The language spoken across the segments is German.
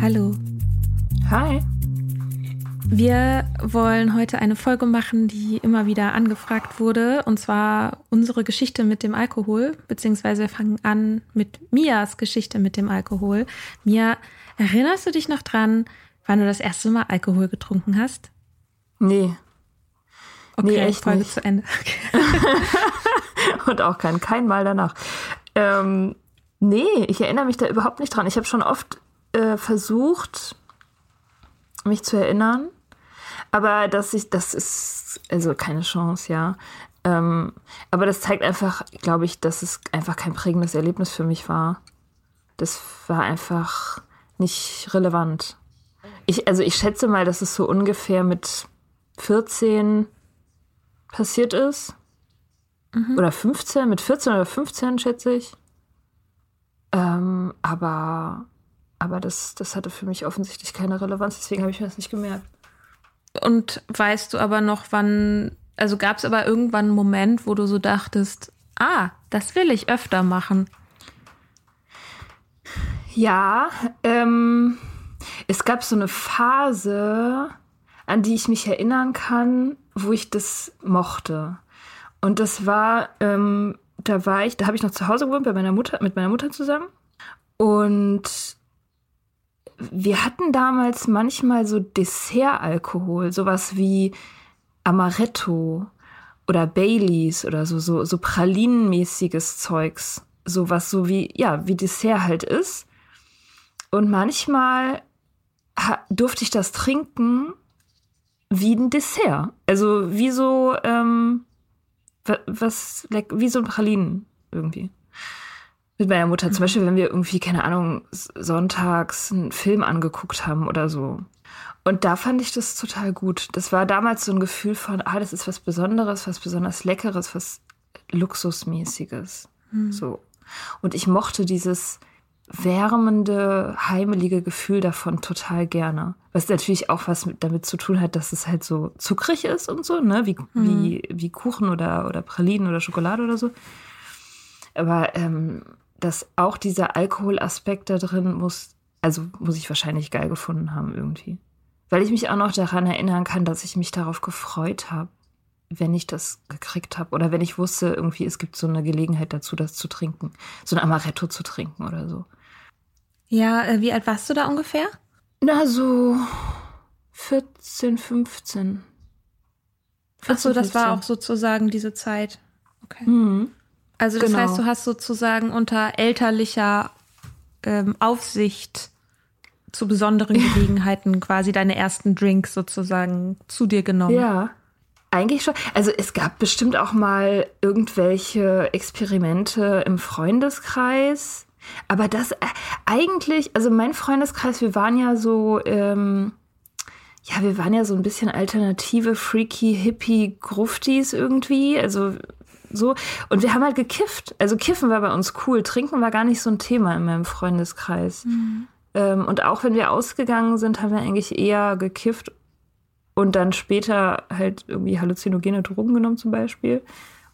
Hallo. Hi. Wir wollen heute eine Folge machen, die immer wieder angefragt wurde, und zwar unsere Geschichte mit dem Alkohol, beziehungsweise wir fangen an mit Mias Geschichte mit dem Alkohol. Mia, erinnerst du dich noch dran, wann du das erste Mal Alkohol getrunken hast? Nee. Okay, nee, echt Folge nicht. zu Ende. Okay. und auch kein, kein Mal danach. Ähm, nee, ich erinnere mich da überhaupt nicht dran. Ich habe schon oft äh, versucht, mich zu erinnern. Aber dass ich, das ist also keine Chance, ja. Ähm, aber das zeigt einfach, glaube ich, dass es einfach kein prägendes Erlebnis für mich war. Das war einfach nicht relevant. Ich, also ich schätze mal, dass es so ungefähr mit 14 passiert ist. Mhm. Oder 15, mit 14 oder 15 schätze ich. Ähm, aber aber das, das hatte für mich offensichtlich keine Relevanz, deswegen habe ich mir das nicht gemerkt. Und weißt du aber noch, wann, also gab es aber irgendwann einen Moment, wo du so dachtest, ah, das will ich öfter machen? Ja, ähm, es gab so eine Phase, an die ich mich erinnern kann, wo ich das mochte. Und das war, ähm, da war ich, da habe ich noch zu Hause gewohnt bei meiner Mutter, mit meiner Mutter zusammen. Und wir hatten damals manchmal so Dessertalkohol, sowas wie Amaretto oder Baileys oder so, so, so pralinenmäßiges Zeugs. Sowas so wie, ja, wie Dessert halt ist. Und manchmal durfte ich das trinken wie ein Dessert. Also wie so, ähm, was, wie so ein Pralinen irgendwie mit meiner Mutter. Zum Beispiel, wenn wir irgendwie, keine Ahnung, sonntags einen Film angeguckt haben oder so. Und da fand ich das total gut. Das war damals so ein Gefühl von, ah, das ist was Besonderes, was besonders Leckeres, was Luxusmäßiges. Mhm. So. Und ich mochte dieses wärmende, heimelige Gefühl davon total gerne. Was natürlich auch was mit, damit zu tun hat, dass es halt so zuckrig ist und so, ne? Wie, mhm. wie, wie Kuchen oder, oder Pralinen oder Schokolade oder so. Aber ähm, dass auch dieser Alkoholaspekt da drin muss, also muss ich wahrscheinlich geil gefunden haben irgendwie. weil ich mich auch noch daran erinnern kann, dass ich mich darauf gefreut habe, wenn ich das gekriegt habe oder wenn ich wusste, irgendwie es gibt so eine Gelegenheit dazu, das zu trinken, so ein Amaretto zu trinken oder so. Ja, äh, wie alt warst du da ungefähr? Na, so 14, 15. Achso, das war auch sozusagen diese Zeit. Okay. Mhm. Also das Genau. heißt, du hast sozusagen unter elterlicher ähm, Aufsicht zu besonderen Gelegenheiten quasi deine ersten Drinks sozusagen zu dir genommen. Ja, eigentlich schon. Also es gab bestimmt auch mal irgendwelche Experimente im Freundeskreis. Aber das äh, eigentlich, also mein Freundeskreis, wir waren ja so, ähm, ja, wir waren ja so ein bisschen alternative, freaky, hippie Gruftis irgendwie. Also so. Und wir haben halt gekifft. Also kiffen war bei uns cool. Trinken war gar nicht so ein Thema in meinem Freundeskreis. Ähm, und auch wenn wir ausgegangen sind, haben wir eigentlich eher gekifft und dann später halt irgendwie halluzinogene Drogen genommen zum Beispiel.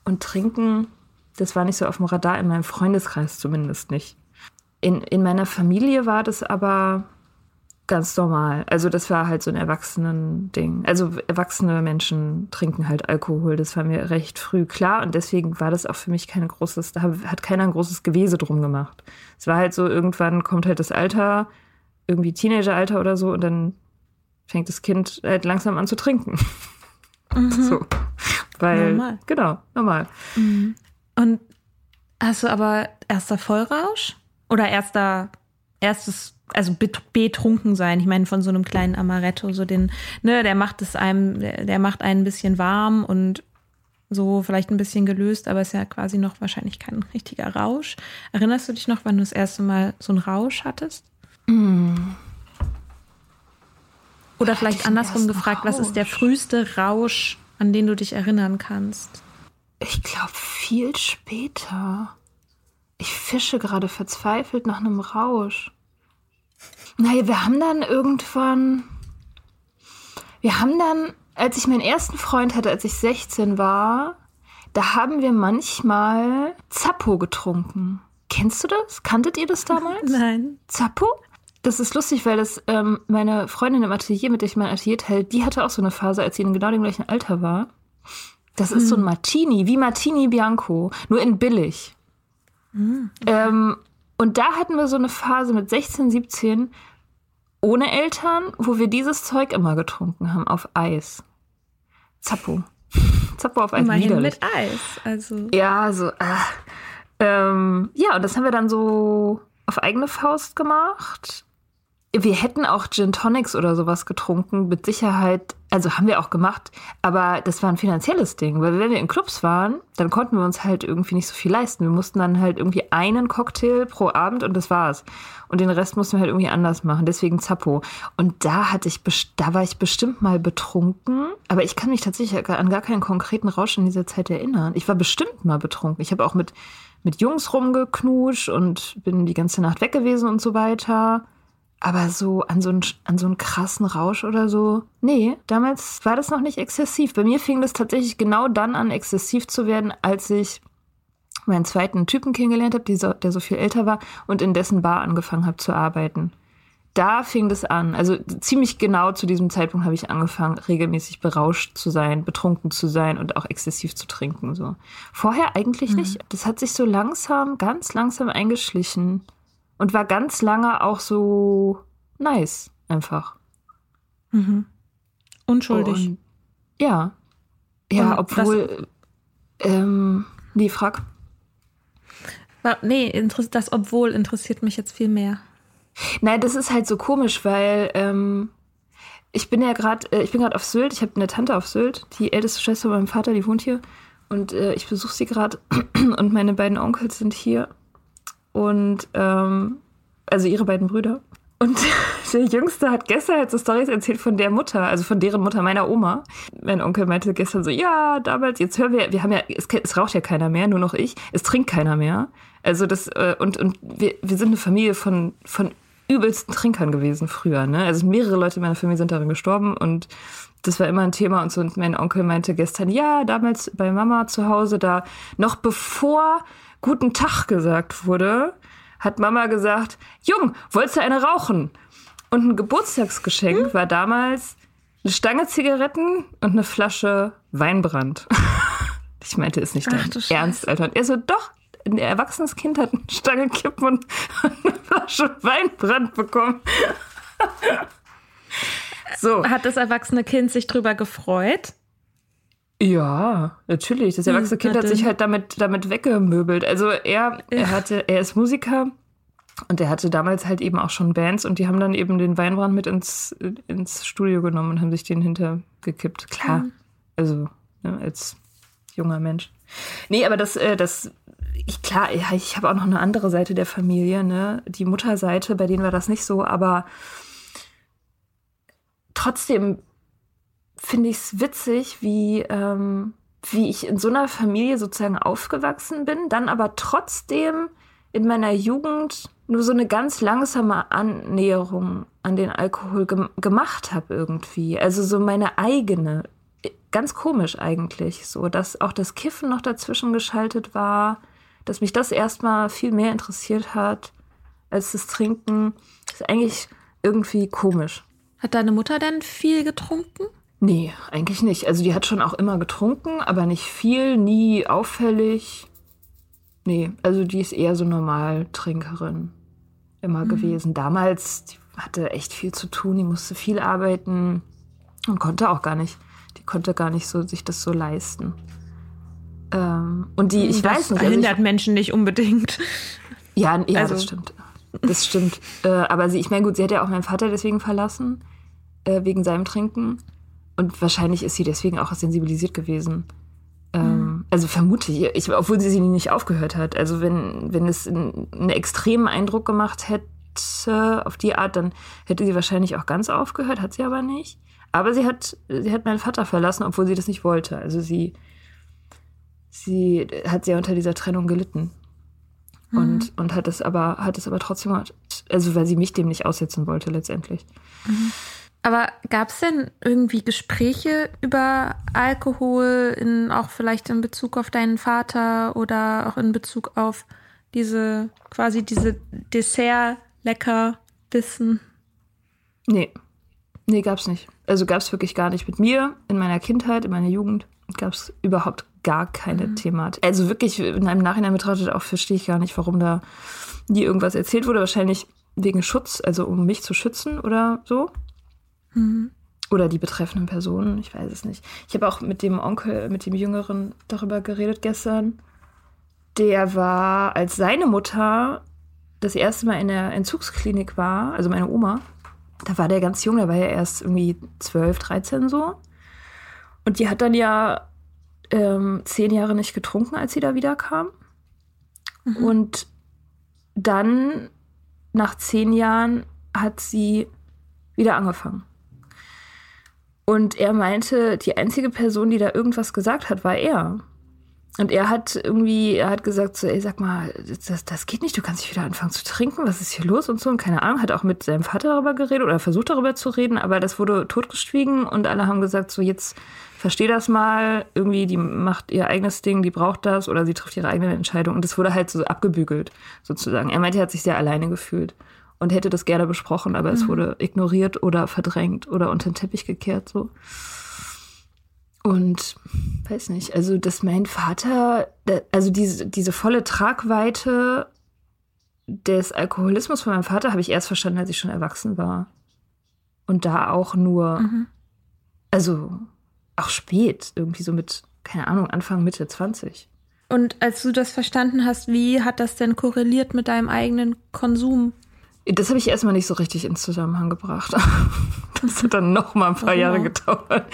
Und trinken, das war nicht so auf dem Radar, in meinem Freundeskreis zumindest nicht. In, in meiner Familie war das aber ganz normal. Also das war halt so ein Erwachsenen-Ding. Also erwachsene Menschen trinken halt Alkohol. Das war mir recht früh klar und deswegen war das auch für mich kein großes, da hat keiner ein großes Gewese drum gemacht. Es war halt so, irgendwann kommt halt das Alter, irgendwie Teenageralter oder so und dann fängt das Kind halt langsam an zu trinken. So. Weil, Normal. genau, normal. Und hast du aber erster Vollrausch? Oder erster, erstes, also bet- betrunken sein? Ich meine, von so einem kleinen Amaretto, so den, ne, der macht es einem, der, der macht einen ein bisschen warm und so vielleicht ein bisschen gelöst, aber ist ja quasi noch wahrscheinlich kein richtiger Rausch. Erinnerst du dich noch, wann du das erste Mal so einen Rausch hattest? Oder ich vielleicht andersrum gefragt, was ist der Rausch? früheste Rausch, an den du dich erinnern kannst? Ich glaube, viel später. Ich fische gerade verzweifelt nach einem Rausch. Naja, wir haben dann irgendwann. Wir haben dann, als ich meinen ersten Freund hatte, als ich 16 war, da haben wir manchmal Zappo getrunken. Kennst du das? Kanntet ihr das damals? Nein. Zappo? Das ist lustig, weil das ähm, meine Freundin im Atelier, mit der ich mein Atelier teile, die hatte auch so eine Phase, als sie in genau dem gleichen Alter war. Das ist so ein Martini, wie Martini Bianco, nur in billig. ähm, und da hatten wir so eine Phase mit 16, 17 ohne Eltern, wo wir dieses Zeug immer getrunken haben auf Eis. Zappo. Zappo auf Eis. Immerhin widerlich. mit Eis. Also. Ja, so. Äh, ähm, ja, und das haben wir dann so auf eigene Faust gemacht. Wir hätten auch Gin Tonics oder sowas getrunken, mit Sicherheit. Also haben wir auch gemacht, aber das war ein finanzielles Ding, weil wenn wir in Clubs waren, dann konnten wir uns halt irgendwie nicht so viel leisten. Wir mussten dann halt irgendwie einen Cocktail pro Abend und das war's. Und den Rest mussten wir halt irgendwie anders machen. Deswegen Zappo. Und da hatte ich, da war ich bestimmt mal betrunken, aber ich kann mich tatsächlich an gar keinen konkreten Rausch in dieser Zeit erinnern. Ich war bestimmt mal betrunken. Ich habe auch mit mit Jungs rumgeknutscht und bin die ganze Nacht weg gewesen und so weiter. Aber so an so einen, an so einen krassen Rausch oder so. Nee, damals war das noch nicht exzessiv. Bei mir fing das tatsächlich genau dann an, exzessiv zu werden, als ich meinen zweiten Typen kennengelernt habe, so, der so viel älter war und in dessen Bar angefangen habe zu arbeiten. Da fing das an. Also ziemlich genau zu diesem Zeitpunkt habe ich angefangen, regelmäßig berauscht zu sein, betrunken zu sein und auch exzessiv zu trinken. So. Vorher eigentlich nicht. Das hat sich so langsam, ganz langsam eingeschlichen und war ganz lange auch so nice einfach. Unschuldig. Und, ja. Ja, Und obwohl. Ähm, nee, frag. Nee, das obwohl interessiert mich jetzt viel mehr. Nein, das ist halt so komisch, weil ähm, ich bin ja gerade, äh, ich bin gerade auf Sylt. Ich habe eine Tante auf Sylt, die älteste Schwester von meinem Vater, die wohnt hier. Und äh, ich besuche sie gerade und meine beiden Onkels sind hier. Und ähm, also ihre beiden Brüder. Und der Jüngste hat gestern halt so Stories erzählt von der Mutter, also von deren Mutter, meiner Oma. Mein Onkel meinte gestern so, ja, damals, jetzt hören wir, wir haben ja, es, es raucht ja keiner mehr, nur noch ich, es trinkt keiner mehr. Also das, äh, und, und wir, wir sind eine Familie von, von übelsten Trinkern gewesen früher, ne? Also mehrere Leute in meiner Familie sind darin gestorben und das war immer ein Thema und so. Und mein Onkel meinte gestern, ja, damals bei Mama zu Hause, da noch bevor Guten Tag gesagt wurde, hat Mama gesagt, Jung, wolltest du eine rauchen? Und ein Geburtstagsgeschenk hm? war damals eine Stange Zigaretten und eine Flasche Weinbrand. ich meinte, ist nicht dein Ach, Ernst, Alter. Und er so, doch, ein erwachsenes Kind hat eine Stange Kippen und eine Flasche Weinbrand bekommen. so. Hat das erwachsene Kind sich drüber gefreut? Ja, natürlich. Das erwachsene hm, Kind hat sich halt damit, damit weggemöbelt. Also er, er hatte, er ist Musiker und er hatte damals halt eben auch schon Bands und die haben dann eben den Weinbrand mit ins, ins Studio genommen und haben sich den hintergekippt. Klar. Mhm. Also, ne, als junger Mensch. Nee, aber das, äh, das, ich, klar, ich habe auch noch eine andere Seite der Familie, ne? Die Mutterseite, bei denen war das nicht so, aber trotzdem finde ich es witzig, wie, ähm, wie ich in so einer Familie sozusagen aufgewachsen bin, dann aber trotzdem in meiner Jugend nur so eine ganz langsame Annäherung an den Alkohol gem gemacht habe irgendwie. Also so meine eigene. Ganz komisch eigentlich, so dass auch das Kiffen noch dazwischen geschaltet war, dass mich das erstmal viel mehr interessiert hat als das Trinken. Das ist eigentlich irgendwie komisch. Hat deine Mutter denn viel getrunken? Nee, eigentlich nicht. Also die hat schon auch immer getrunken, aber nicht viel, nie auffällig. Nee, also die ist eher so Normaltrinkerin immer mhm. gewesen. Damals, die hatte echt viel zu tun, die musste viel arbeiten und konnte auch gar nicht, die konnte gar nicht so sich das so leisten. Ähm, und die, ich das weiß nicht. Verhindert also Menschen nicht unbedingt. Ja, ja also. das stimmt. Das stimmt. äh, aber sie, ich meine, gut, sie hat ja auch meinen Vater deswegen verlassen, äh, wegen seinem Trinken. Und wahrscheinlich ist sie deswegen auch sensibilisiert gewesen. Ähm, mhm. Also vermute ich, obwohl sie sie nicht aufgehört hat. Also wenn, wenn es einen extremen Eindruck gemacht hätte auf die Art, dann hätte sie wahrscheinlich auch ganz aufgehört, hat sie aber nicht. Aber sie hat, sie hat meinen Vater verlassen, obwohl sie das nicht wollte. Also sie, sie hat sehr unter dieser Trennung gelitten. Mhm. Und, und hat es aber, hat es aber trotzdem, also weil sie mich dem nicht aussetzen wollte letztendlich. Mhm. Aber gab es denn irgendwie Gespräche über Alkohol, in, auch vielleicht in Bezug auf deinen Vater oder auch in Bezug auf diese, quasi diese Dessert-Leckerbissen? Nee. Nee, gab's nicht. Also gab's wirklich gar nicht. Mit mir in meiner Kindheit, in meiner Jugend, gab's überhaupt gar keine mhm. Thematik. Also wirklich, in einem Nachhinein betrachtet auch verstehe ich gar nicht, warum da nie irgendwas erzählt wurde. Wahrscheinlich wegen Schutz, also um mich zu schützen oder so. Mhm. Oder die betreffenden Personen, ich weiß es nicht. Ich habe auch mit dem Onkel, mit dem Jüngeren darüber geredet gestern. Der war, als seine Mutter das erste Mal in der Entzugsklinik war, also meine Oma, da war der ganz jung, da war ja erst irgendwie 12, 13 so. Und die hat dann ja ähm, zehn Jahre nicht getrunken, als sie da wiederkam. Mhm. Und dann, nach zehn Jahren, hat sie wieder angefangen. Und er meinte, die einzige Person, die da irgendwas gesagt hat, war er. Und er hat irgendwie, er hat gesagt so, ey, sag mal, das, das geht nicht, du kannst nicht wieder anfangen zu trinken, was ist hier los und so. Und keine Ahnung, hat auch mit seinem Vater darüber geredet oder versucht darüber zu reden, aber das wurde totgeschwiegen und alle haben gesagt so, jetzt versteh das mal, irgendwie, die macht ihr eigenes Ding, die braucht das oder sie trifft ihre eigene Entscheidung. Und das wurde halt so abgebügelt, sozusagen. Er meinte, er hat sich sehr alleine gefühlt und hätte das gerne besprochen, aber mhm. es wurde ignoriert oder verdrängt oder unter den Teppich gekehrt so. Und weiß nicht, also dass mein Vater, also diese, diese volle Tragweite des Alkoholismus von meinem Vater habe ich erst verstanden, als ich schon erwachsen war. Und da auch nur, mhm. also auch spät, irgendwie so mit, keine Ahnung, Anfang, Mitte 20. Und als du das verstanden hast, wie hat das denn korreliert mit deinem eigenen Konsum? Das habe ich erstmal nicht so richtig ins Zusammenhang gebracht. Das hat dann noch mal ein paar Jahre gedauert.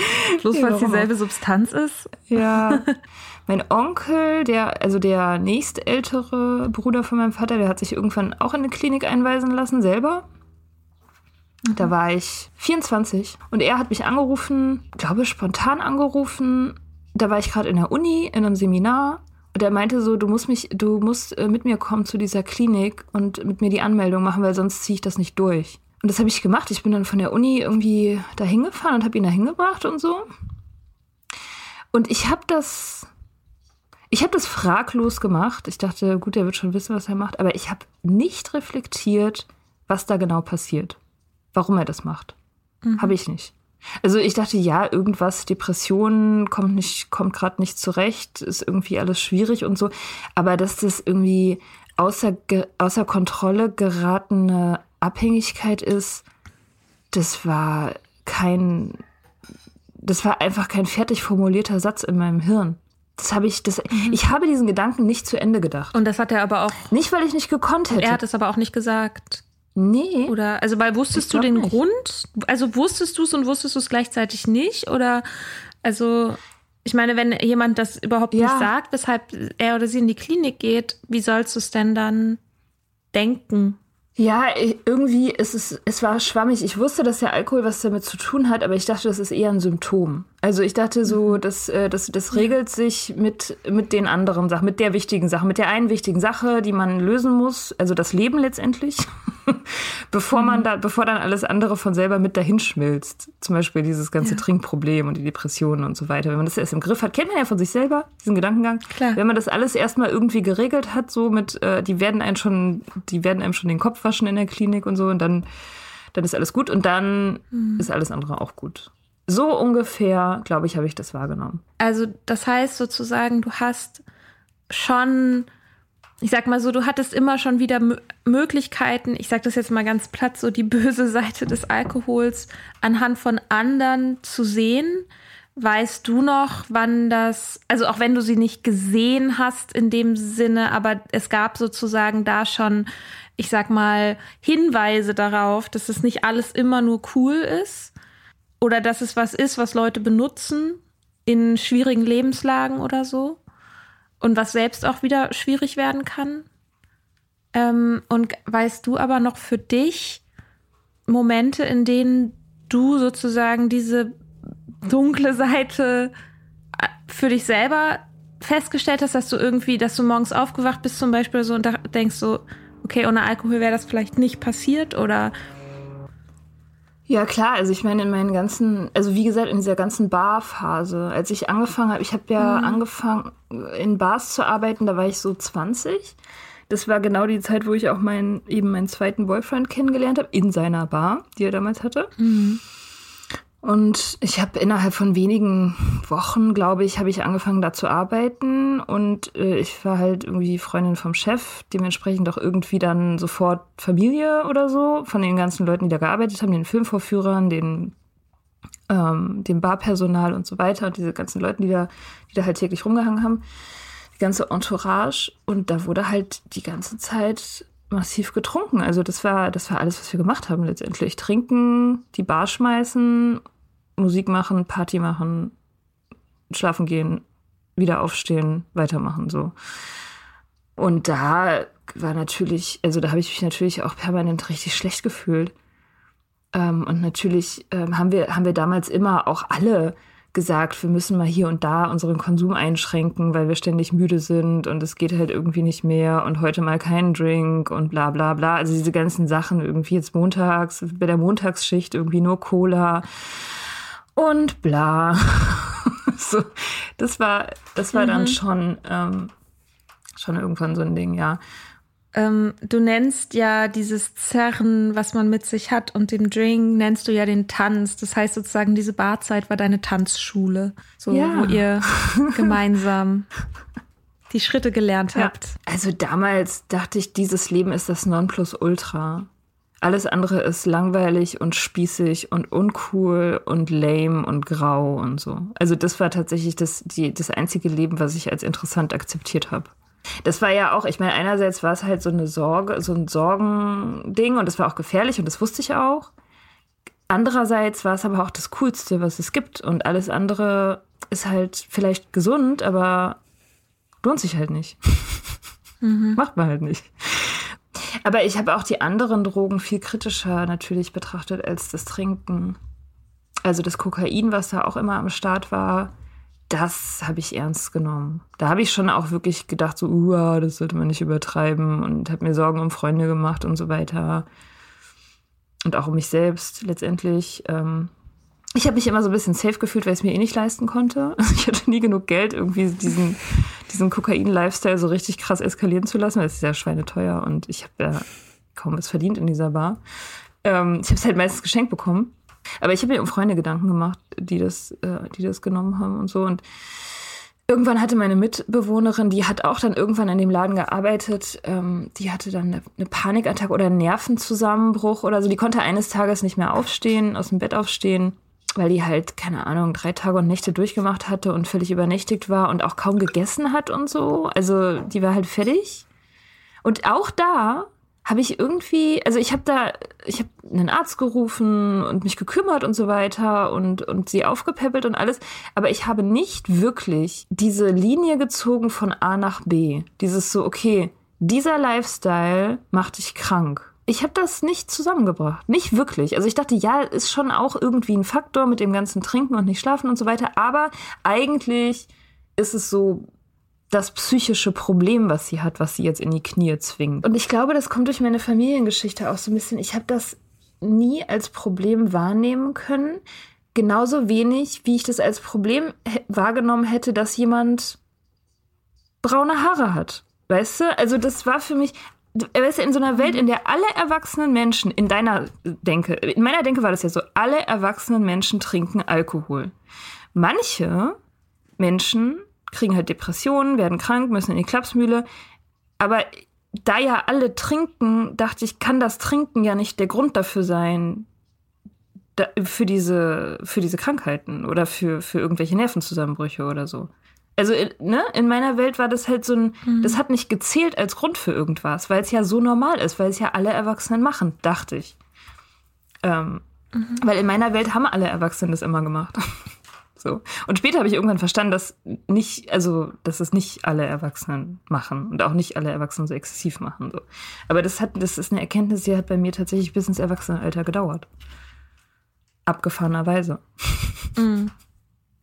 Bloß weil es dieselbe Substanz ist? Ja. Mein Onkel, der, also der nächstältere Bruder von meinem Vater, der hat sich irgendwann auch in eine Klinik einweisen lassen, selber. Mhm. Da war ich 24 und er hat mich angerufen, glaube spontan angerufen. Da war ich gerade in der Uni, in einem Seminar und er meinte so, du musst mich, du musst äh, mit mir kommen zu dieser Klinik und mit mir die Anmeldung machen, weil sonst ziehe ich das nicht durch. Und das habe ich gemacht. Ich bin dann von der Uni irgendwie da hingefahren und habe ihn da hingebracht und so. Und ich habe das, ich habe das fraglos gemacht. Ich dachte, gut, er wird schon wissen, was er macht. Aber ich habe nicht reflektiert, was da genau passiert. warum er das macht. Mhm. Habe ich nicht. Also ich dachte, ja, irgendwas, Depressionen kommt nicht, kommt gerade nicht zurecht, ist irgendwie alles schwierig und so. Aber dass das irgendwie außer, außer Kontrolle geratene Abhängigkeit ist, das war kein, das war einfach kein fertig formulierter Satz in meinem Hirn. Das habe ich, das, mhm. ich habe diesen Gedanken nicht zu Ende gedacht. Und das hat er aber auch. Nicht, weil ich nicht gekonnt hätte. Er hat es aber auch nicht gesagt. Nee. Oder, also, weil wusstest du den nicht. Grund? Also, wusstest du es und wusstest du es gleichzeitig nicht? Oder, also, ich meine, wenn jemand das überhaupt ja. nicht sagt, weshalb er oder sie in die Klinik geht, wie sollst du es denn dann denken? Ja, irgendwie ist es, es war schwammig. Ich wusste, dass der Alkohol was damit zu tun hat, aber ich dachte, das ist eher ein Symptom. Also ich dachte so, mhm. das, äh, das, das regelt sich mit, mit den anderen Sachen, mit der wichtigen Sache, mit der einen wichtigen Sache, die man lösen muss, also das Leben letztendlich, bevor man mhm. da, bevor dann alles andere von selber mit dahin schmilzt. Zum Beispiel dieses ganze ja. Trinkproblem und die Depressionen und so weiter. Wenn man das erst im Griff hat, kennt man ja von sich selber, diesen Gedankengang. Klar. Wenn man das alles erstmal irgendwie geregelt hat, so mit, äh, die werden einen schon, die werden einem schon den Kopf waschen in der Klinik und so und dann, dann ist alles gut und dann mhm. ist alles andere auch gut. So ungefähr, glaube ich, habe ich das wahrgenommen. Also das heißt sozusagen, du hast schon, ich sag mal so, du hattest immer schon wieder M Möglichkeiten, ich sag das jetzt mal ganz platt, so die böse Seite des Alkohols anhand von anderen zu sehen. Weißt du noch, wann das, also auch wenn du sie nicht gesehen hast in dem Sinne, aber es gab sozusagen da schon, ich sag mal, Hinweise darauf, dass es nicht alles immer nur cool ist? Oder dass es was ist, was Leute benutzen in schwierigen Lebenslagen oder so und was selbst auch wieder schwierig werden kann. Ähm, und weißt du aber noch für dich Momente, in denen du sozusagen diese dunkle Seite äh, für dich selber festgestellt hast, dass du irgendwie, dass du morgens aufgewacht bist zum Beispiel so und denkst so, okay, ohne Alkohol wäre das vielleicht nicht passiert oder ja, klar. Also ich meine, in meinen ganzen, also wie gesagt, in dieser ganzen Barphase, als ich angefangen habe, ich habe ja mhm. angefangen, in Bars zu arbeiten, da war ich so 20. Das war genau die Zeit, wo ich auch meinen, eben meinen zweiten Boyfriend kennengelernt habe, in seiner Bar, die er damals hatte. Mhm. Und ich habe innerhalb von wenigen Wochen, glaube ich, habe ich angefangen da zu arbeiten und äh, ich war halt irgendwie Freundin vom Chef, dementsprechend auch irgendwie dann sofort Familie oder so von den ganzen Leuten, die da gearbeitet haben, den Filmvorführern, den ähm, dem Barpersonal und so weiter und diese ganzen Leuten, die da, die da halt täglich rumgehangen haben, die ganze Entourage und da wurde halt die ganze Zeit massiv getrunken. Also das war, das war alles, was wir gemacht haben letztendlich. Trinken, die Bar schmeißen Musik machen, Party machen, schlafen gehen, wieder aufstehen, weitermachen, so. Und da war natürlich, also da habe ich mich natürlich auch permanent richtig schlecht gefühlt. Ähm, und natürlich ähm, haben wir, haben wir damals immer auch alle gesagt, wir müssen mal hier und da unseren Konsum einschränken, weil wir ständig müde sind und es geht halt irgendwie nicht mehr und heute mal keinen Drink und bla bla bla. Also diese ganzen Sachen irgendwie jetzt montags, bei der Montagsschicht irgendwie nur Cola und bla. so, das war, das war mhm. dann schon, ähm, schon irgendwann so ein Ding, ja. Ähm, du nennst ja dieses Zerren, was man mit sich hat, und den Drink nennst du ja den Tanz. Das heißt sozusagen, diese Barzeit war deine Tanzschule, so ja. wo ihr gemeinsam die Schritte gelernt habt. Ja. Also damals dachte ich, dieses Leben ist das Nonplusultra. Alles andere ist langweilig und spießig und uncool und lame und grau und so. Also das war tatsächlich das, die, das einzige Leben, was ich als interessant akzeptiert habe. Das war ja auch, ich meine, einerseits war es halt so eine Sorge, so ein Sorgending und das war auch gefährlich und das wusste ich auch. Andererseits war es aber auch das Coolste, was es gibt und alles andere ist halt vielleicht gesund, aber lohnt sich halt nicht. Mhm. Macht man halt nicht. Aber ich habe auch die anderen Drogen viel kritischer natürlich betrachtet als das Trinken. Also das Kokain, was da auch immer am Start war, das habe ich ernst genommen. Da habe ich schon auch wirklich gedacht, so, uh, das sollte man nicht übertreiben und habe mir Sorgen um Freunde gemacht und so weiter. Und auch um mich selbst letztendlich. Ähm, ich habe mich immer so ein bisschen safe gefühlt, weil ich es mir eh nicht leisten konnte. Also ich hatte nie genug Geld, irgendwie diesen, diesen Kokain-Lifestyle so richtig krass eskalieren zu lassen, weil es ist ja schweineteuer und ich habe ja kaum was verdient in dieser Bar. Ähm, ich habe es halt meistens geschenkt bekommen. Aber ich habe mir um Freunde Gedanken gemacht, die das, äh, die das genommen haben und so. Und irgendwann hatte meine Mitbewohnerin, die hat auch dann irgendwann in dem Laden gearbeitet, ähm, die hatte dann eine, eine Panikattacke oder einen Nervenzusammenbruch oder so. Die konnte eines Tages nicht mehr aufstehen, aus dem Bett aufstehen, weil die halt, keine Ahnung, drei Tage und Nächte durchgemacht hatte und völlig übernächtigt war und auch kaum gegessen hat und so. Also die war halt fertig. Und auch da habe ich irgendwie, also ich habe da, ich habe einen Arzt gerufen und mich gekümmert und so weiter und, und sie aufgepäppelt und alles, aber ich habe nicht wirklich diese Linie gezogen von A nach B. Dieses so, okay, dieser Lifestyle macht dich krank. Ich habe das nicht zusammengebracht. Nicht wirklich. Also ich dachte, ja, ist schon auch irgendwie ein Faktor mit dem ganzen Trinken und nicht schlafen und so weiter, aber eigentlich ist es so das psychische Problem, was sie hat, was sie jetzt in die Knie zwingt. Und ich glaube, das kommt durch meine Familiengeschichte auch so ein bisschen. Ich habe das nie als Problem wahrnehmen können. Genauso wenig, wie ich das als Problem wahrgenommen hätte, dass jemand braune Haare hat. Weißt du? Also das war für mich, weißt du, in so einer Welt, in der alle erwachsenen Menschen, in deiner Denke, in meiner Denke war das ja so, alle erwachsenen Menschen trinken Alkohol. Manche Menschen kriegen halt Depressionen, werden krank, müssen in die Klapsmühle. Aber da ja alle trinken, dachte ich, kann das Trinken ja nicht der Grund dafür sein, da, für, diese, für diese Krankheiten oder für, für irgendwelche Nervenzusammenbrüche oder so. Also ne, in meiner Welt war das halt so ein, mhm. das hat nicht gezählt als Grund für irgendwas, weil es ja so normal ist, weil es ja alle Erwachsenen machen, dachte ich. Ähm, mhm. Weil in meiner Welt haben alle Erwachsenen das immer gemacht. So. Und später habe ich irgendwann verstanden, dass nicht, also, dass es nicht alle Erwachsenen machen und auch nicht alle Erwachsenen so exzessiv machen. So. Aber das hat, das ist eine Erkenntnis, die hat bei mir tatsächlich bis ins Erwachsenenalter gedauert. Abgefahrenerweise. Mhm.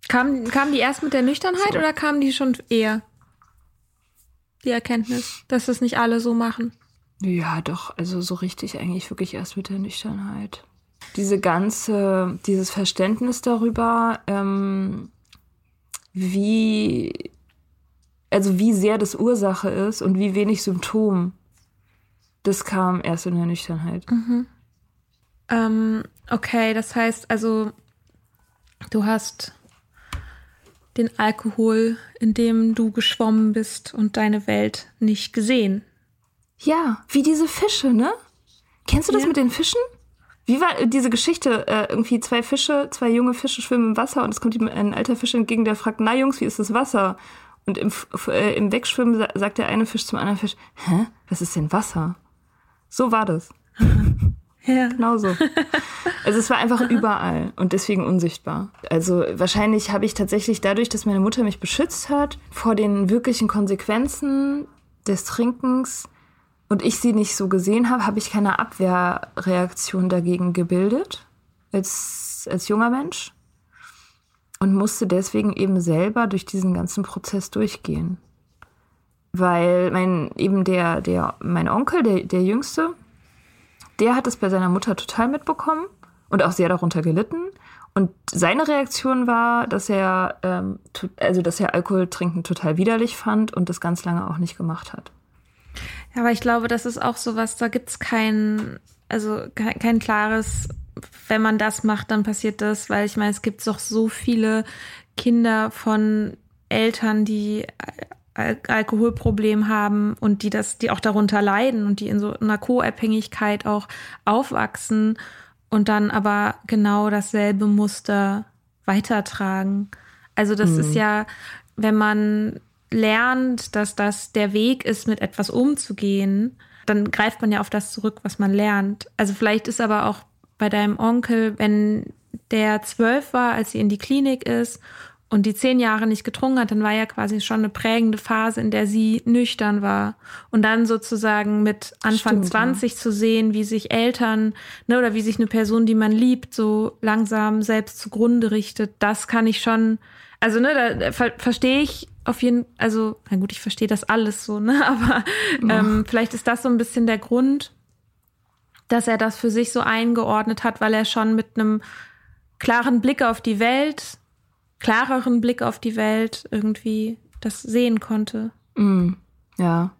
Kam, kam die erst mit der Nüchternheit so. oder kam die schon eher? Die Erkenntnis, dass das nicht alle so machen. Ja, doch, also so richtig eigentlich wirklich erst mit der Nüchternheit diese ganze, dieses Verständnis darüber, ähm, wie, also wie sehr das Ursache ist und wie wenig Symptom, das kam erst in der Nüchternheit. Mhm. Ähm, okay, das heißt also, du hast den Alkohol, in dem du geschwommen bist und deine Welt nicht gesehen. Ja, wie diese Fische, ne? Kennst du das ja. mit den Fischen? Wie war diese Geschichte? Äh, irgendwie zwei Fische, zwei junge Fische schwimmen im Wasser und es kommt ihm ein alter Fisch entgegen, der fragt, na Jungs, wie ist das Wasser? Und im, äh, im Wegschwimmen sagt der eine Fisch zum anderen Fisch, hä, was ist denn Wasser? So war das. Ja. Genau so. Also es war einfach überall und deswegen unsichtbar. Also wahrscheinlich habe ich tatsächlich dadurch, dass meine Mutter mich beschützt hat vor den wirklichen Konsequenzen des Trinkens, und ich sie nicht so gesehen habe, habe ich keine Abwehrreaktion dagegen gebildet als, als junger Mensch und musste deswegen eben selber durch diesen ganzen Prozess durchgehen. Weil mein, eben der, der, mein Onkel, der, der Jüngste, der hat es bei seiner Mutter total mitbekommen und auch sehr darunter gelitten. Und seine Reaktion war, dass er, ähm, also dass er Alkohol trinken total widerlich fand und das ganz lange auch nicht gemacht hat. Ja, aber ich glaube, das ist auch sowas, da gibt es kein, also kein, kein klares, wenn man das macht, dann passiert das, weil ich meine, es gibt doch so viele Kinder von Eltern, die Alkoholproblem haben und die das, die auch darunter leiden und die in so einer Co-Abhängigkeit auch aufwachsen und dann aber genau dasselbe Muster weitertragen. Also das mhm. ist ja, wenn man lernt, dass das der Weg ist, mit etwas umzugehen, dann greift man ja auf das zurück, was man lernt. Also vielleicht ist aber auch bei deinem Onkel, wenn der zwölf war, als sie in die Klinik ist und die zehn Jahre nicht getrunken hat, dann war ja quasi schon eine prägende Phase, in der sie nüchtern war. Und dann sozusagen mit Anfang Stimmt, 20 ja. zu sehen, wie sich Eltern ne, oder wie sich eine Person, die man liebt, so langsam selbst zugrunde richtet, das kann ich schon, also ne, da ver verstehe ich auf jeden also, na gut, ich verstehe das alles so, ne? Aber ähm, vielleicht ist das so ein bisschen der Grund, dass er das für sich so eingeordnet hat, weil er schon mit einem klaren Blick auf die Welt, klareren Blick auf die Welt irgendwie das sehen konnte. Mm, ja.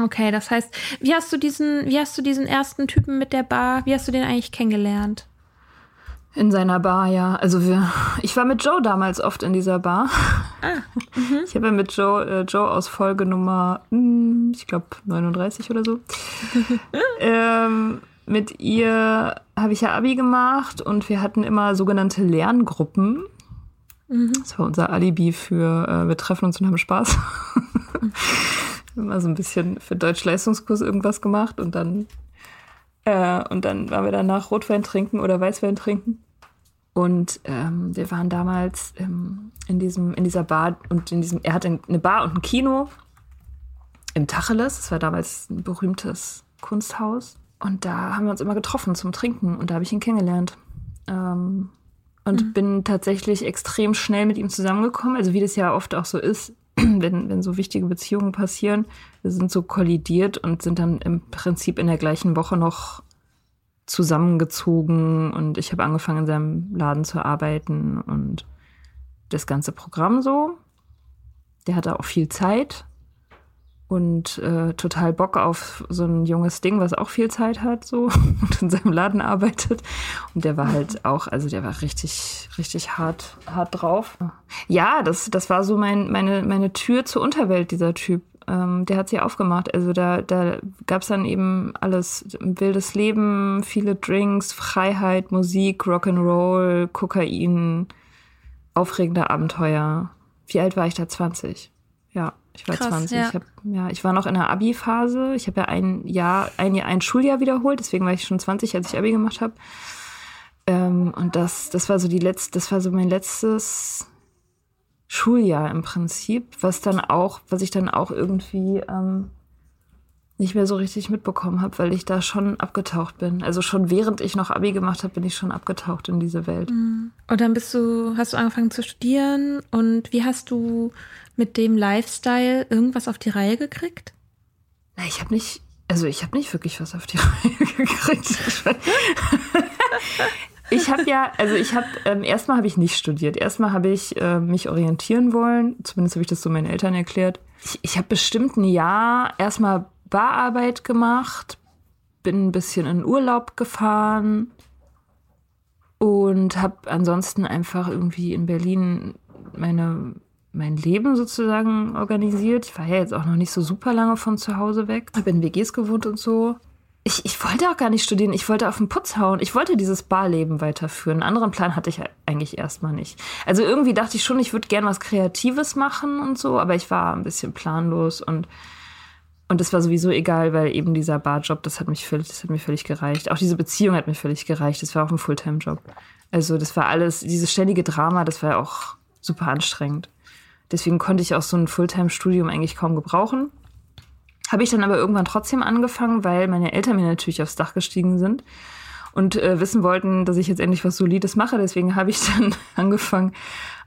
Okay, das heißt, wie hast du diesen, wie hast du diesen ersten Typen mit der Bar, wie hast du den eigentlich kennengelernt? In seiner Bar, ja. Also wir, ich war mit Joe damals oft in dieser Bar. Ah, mhm. ich habe ja mit Joe, äh, Joe aus Folge Nummer, hm, ich glaube 39 oder so. ähm, mit ihr habe ich ja Abi gemacht und wir hatten immer sogenannte Lerngruppen. Mhm. Das war unser Alibi für äh, wir treffen uns und haben Spaß. immer so ein bisschen für Deutsch-Leistungskurs irgendwas gemacht und dann äh, und dann waren wir danach Rotwein trinken oder Weißwein trinken. Und ähm, wir waren damals ähm, in, diesem, in dieser Bar und in diesem, er hatte eine Bar und ein Kino im Tacheles. Das war damals ein berühmtes Kunsthaus. Und da haben wir uns immer getroffen zum Trinken und da habe ich ihn kennengelernt. Ähm, und mhm. bin tatsächlich extrem schnell mit ihm zusammengekommen. Also wie das ja oft auch so ist, wenn, wenn so wichtige Beziehungen passieren. Wir sind so kollidiert und sind dann im Prinzip in der gleichen Woche noch zusammengezogen und ich habe angefangen in seinem Laden zu arbeiten und das ganze Programm so. Der hatte auch viel Zeit und äh, total Bock auf so ein junges Ding, was auch viel Zeit hat so und in seinem Laden arbeitet. Und der war halt auch, also der war richtig, richtig hart, hart drauf. Ja, das, das war so mein, meine, meine Tür zur Unterwelt, dieser Typ. Ähm, der hat sie aufgemacht. Also da, da gab es dann eben alles, wildes Leben, viele Drinks, Freiheit, Musik, Rock'n'Roll, Kokain, aufregende Abenteuer. Wie alt war ich da? 20. Ja. Ich war Krass, 20. Ja. Ich, hab, ja, ich war noch in der Abi-Phase. Ich habe ja ein Jahr, ein Jahr, ein Schuljahr wiederholt, deswegen war ich schon 20, als ich Abi gemacht habe. Ähm, und das, das war so die letzte, das war so mein letztes Schuljahr im Prinzip, was dann auch, was ich dann auch irgendwie ähm, nicht mehr so richtig mitbekommen habe, weil ich da schon abgetaucht bin. Also schon während ich noch Abi gemacht habe, bin ich schon abgetaucht in diese Welt. Mhm. Und dann bist du, hast du angefangen zu studieren und wie hast du mit dem Lifestyle irgendwas auf die Reihe gekriegt? Na, ich habe nicht, also ich habe nicht wirklich was auf die Reihe gekriegt. ich habe ja, also ich habe, ähm, erstmal habe ich nicht studiert. Erstmal habe ich äh, mich orientieren wollen. Zumindest habe ich das so meinen Eltern erklärt. Ich, ich habe bestimmt ein Jahr erstmal Bararbeit gemacht, bin ein bisschen in Urlaub gefahren und habe ansonsten einfach irgendwie in Berlin meine mein Leben sozusagen organisiert. Ich war ja jetzt auch noch nicht so super lange von zu Hause weg. Habe in WGs gewohnt und so. Ich, ich wollte auch gar nicht studieren. Ich wollte auf den Putz hauen. Ich wollte dieses Barleben weiterführen. Einen anderen Plan hatte ich eigentlich erstmal nicht. Also irgendwie dachte ich schon, ich würde gern was Kreatives machen und so, aber ich war ein bisschen planlos und und das war sowieso egal, weil eben dieser Barjob, das hat mich völlig, das hat mir völlig gereicht. Auch diese Beziehung hat mir völlig gereicht. Das war auch ein Fulltime-Job. Also das war alles, dieses ständige Drama, das war auch super anstrengend. Deswegen konnte ich auch so ein Fulltime-Studium eigentlich kaum gebrauchen. Habe ich dann aber irgendwann trotzdem angefangen, weil meine Eltern mir natürlich aufs Dach gestiegen sind und äh, wissen wollten, dass ich jetzt endlich was Solides mache. Deswegen habe ich dann angefangen,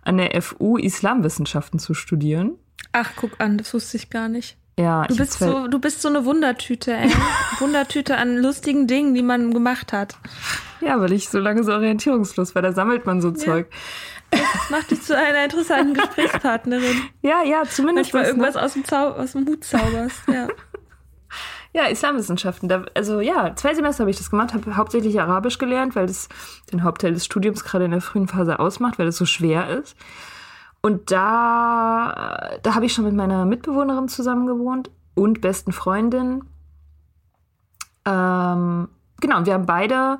an der FU Islamwissenschaften zu studieren. Ach, guck an, das wusste ich gar nicht. Ja, du bist so, du bist so eine Wundertüte, ey. Wundertüte an lustigen Dingen, die man gemacht hat. Ja, weil ich so lange so orientierungslos war, da sammelt man so ja. Zeug. Das macht dich zu einer interessanten Gesprächspartnerin. Ja, ja, zumindest. Manchmal irgendwas aus dem, Zau aus dem Hut zauberst, ja. Ja, Islamwissenschaften. Da, also ja, zwei Semester habe ich das gemacht, habe hauptsächlich Arabisch gelernt, weil das den Hauptteil des Studiums gerade in der frühen Phase ausmacht, weil es so schwer ist. Und da, da habe ich schon mit meiner Mitbewohnerin zusammen gewohnt und besten Freundin. Ähm, genau, wir haben beide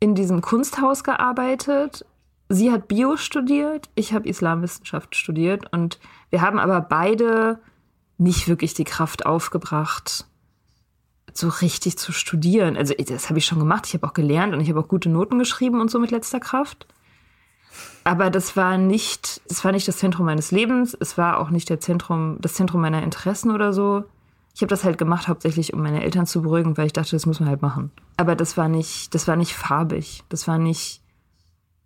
in diesem Kunsthaus gearbeitet sie hat Bio studiert, ich habe Islamwissenschaft studiert und wir haben aber beide nicht wirklich die Kraft aufgebracht, so richtig zu studieren. Also das habe ich schon gemacht, ich habe auch gelernt und ich habe auch gute Noten geschrieben und so mit letzter Kraft. Aber das war nicht, das war nicht das Zentrum meines Lebens, es war auch nicht der Zentrum, das Zentrum meiner Interessen oder so. Ich habe das halt gemacht hauptsächlich, um meine Eltern zu beruhigen, weil ich dachte, das muss man halt machen. Aber das war nicht, das war nicht farbig, das war nicht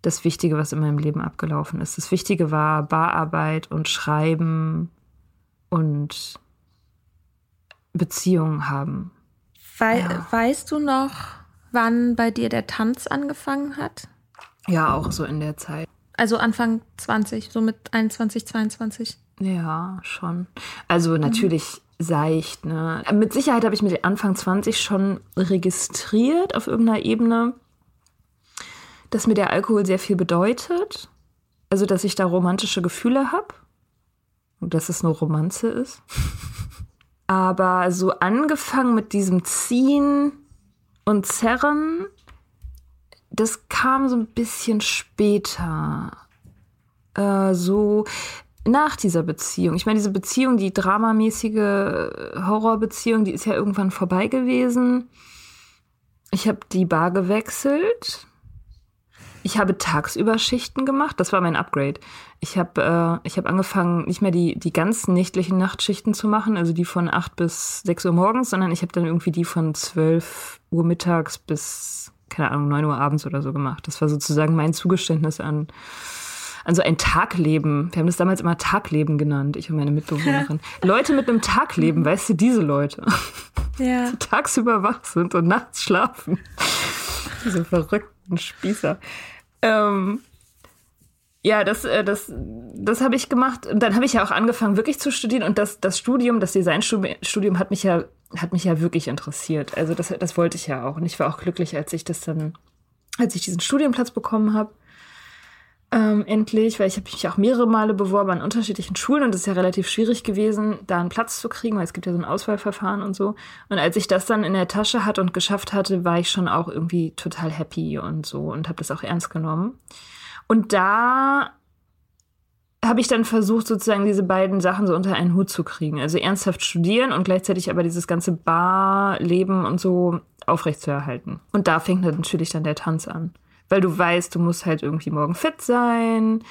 das Wichtige, was in meinem Leben abgelaufen ist. Das Wichtige war Bararbeit und Schreiben und Beziehungen haben. Wei ja. Weißt du noch, wann bei dir der Tanz angefangen hat? Ja, auch so in der Zeit. Also Anfang 20, so mit 21, 22. Ja, schon. Also natürlich, seicht. Ne? Mit Sicherheit habe ich mit Anfang 20 schon registriert auf irgendeiner Ebene, dass mir der Alkohol sehr viel bedeutet. Also, dass ich da romantische Gefühle habe. Und dass es nur Romanze ist. Aber so angefangen mit diesem Ziehen und Zerren, das kam so ein bisschen später. Äh, so nach dieser Beziehung. Ich meine, diese Beziehung, die dramamäßige Horrorbeziehung, die ist ja irgendwann vorbei gewesen. Ich habe die Bar gewechselt. Ich habe tagsüber Schichten gemacht. Das war mein Upgrade. Ich habe äh, ich hab angefangen, nicht mehr die, die ganzen nächtlichen Nachtschichten zu machen, also die von 8 bis 6 Uhr morgens, sondern ich habe dann irgendwie die von 12 Uhr mittags bis, keine Ahnung, 9 Uhr abends oder so gemacht. Das war sozusagen mein Zugeständnis an, an so ein Tagleben. Wir haben das damals immer Tagleben genannt, ich und meine Mitbewohnerin. Leute mit einem Tagleben, weißt du, diese Leute. Ja. Die tagsüber wach sind und nachts schlafen. Diese verrückten Spießer. Ähm, ja, das, äh, das, das habe ich gemacht. Und dann habe ich ja auch angefangen, wirklich zu studieren. Und das, das Studium, das Designstudium hat mich ja, hat mich ja wirklich interessiert. Also das, das wollte ich ja auch. Und ich war auch glücklich, als ich das dann, als ich diesen Studienplatz bekommen habe. Ähm, endlich, weil ich habe mich auch mehrere Male beworben an unterschiedlichen Schulen und es ist ja relativ schwierig gewesen, da einen Platz zu kriegen, weil es gibt ja so ein Auswahlverfahren und so. Und als ich das dann in der Tasche hatte und geschafft hatte, war ich schon auch irgendwie total happy und so und habe das auch ernst genommen. Und da habe ich dann versucht, sozusagen diese beiden Sachen so unter einen Hut zu kriegen. Also ernsthaft studieren und gleichzeitig aber dieses ganze Barleben und so aufrechtzuerhalten. Und da fängt natürlich dann der Tanz an weil du weißt, du musst halt irgendwie morgen fit sein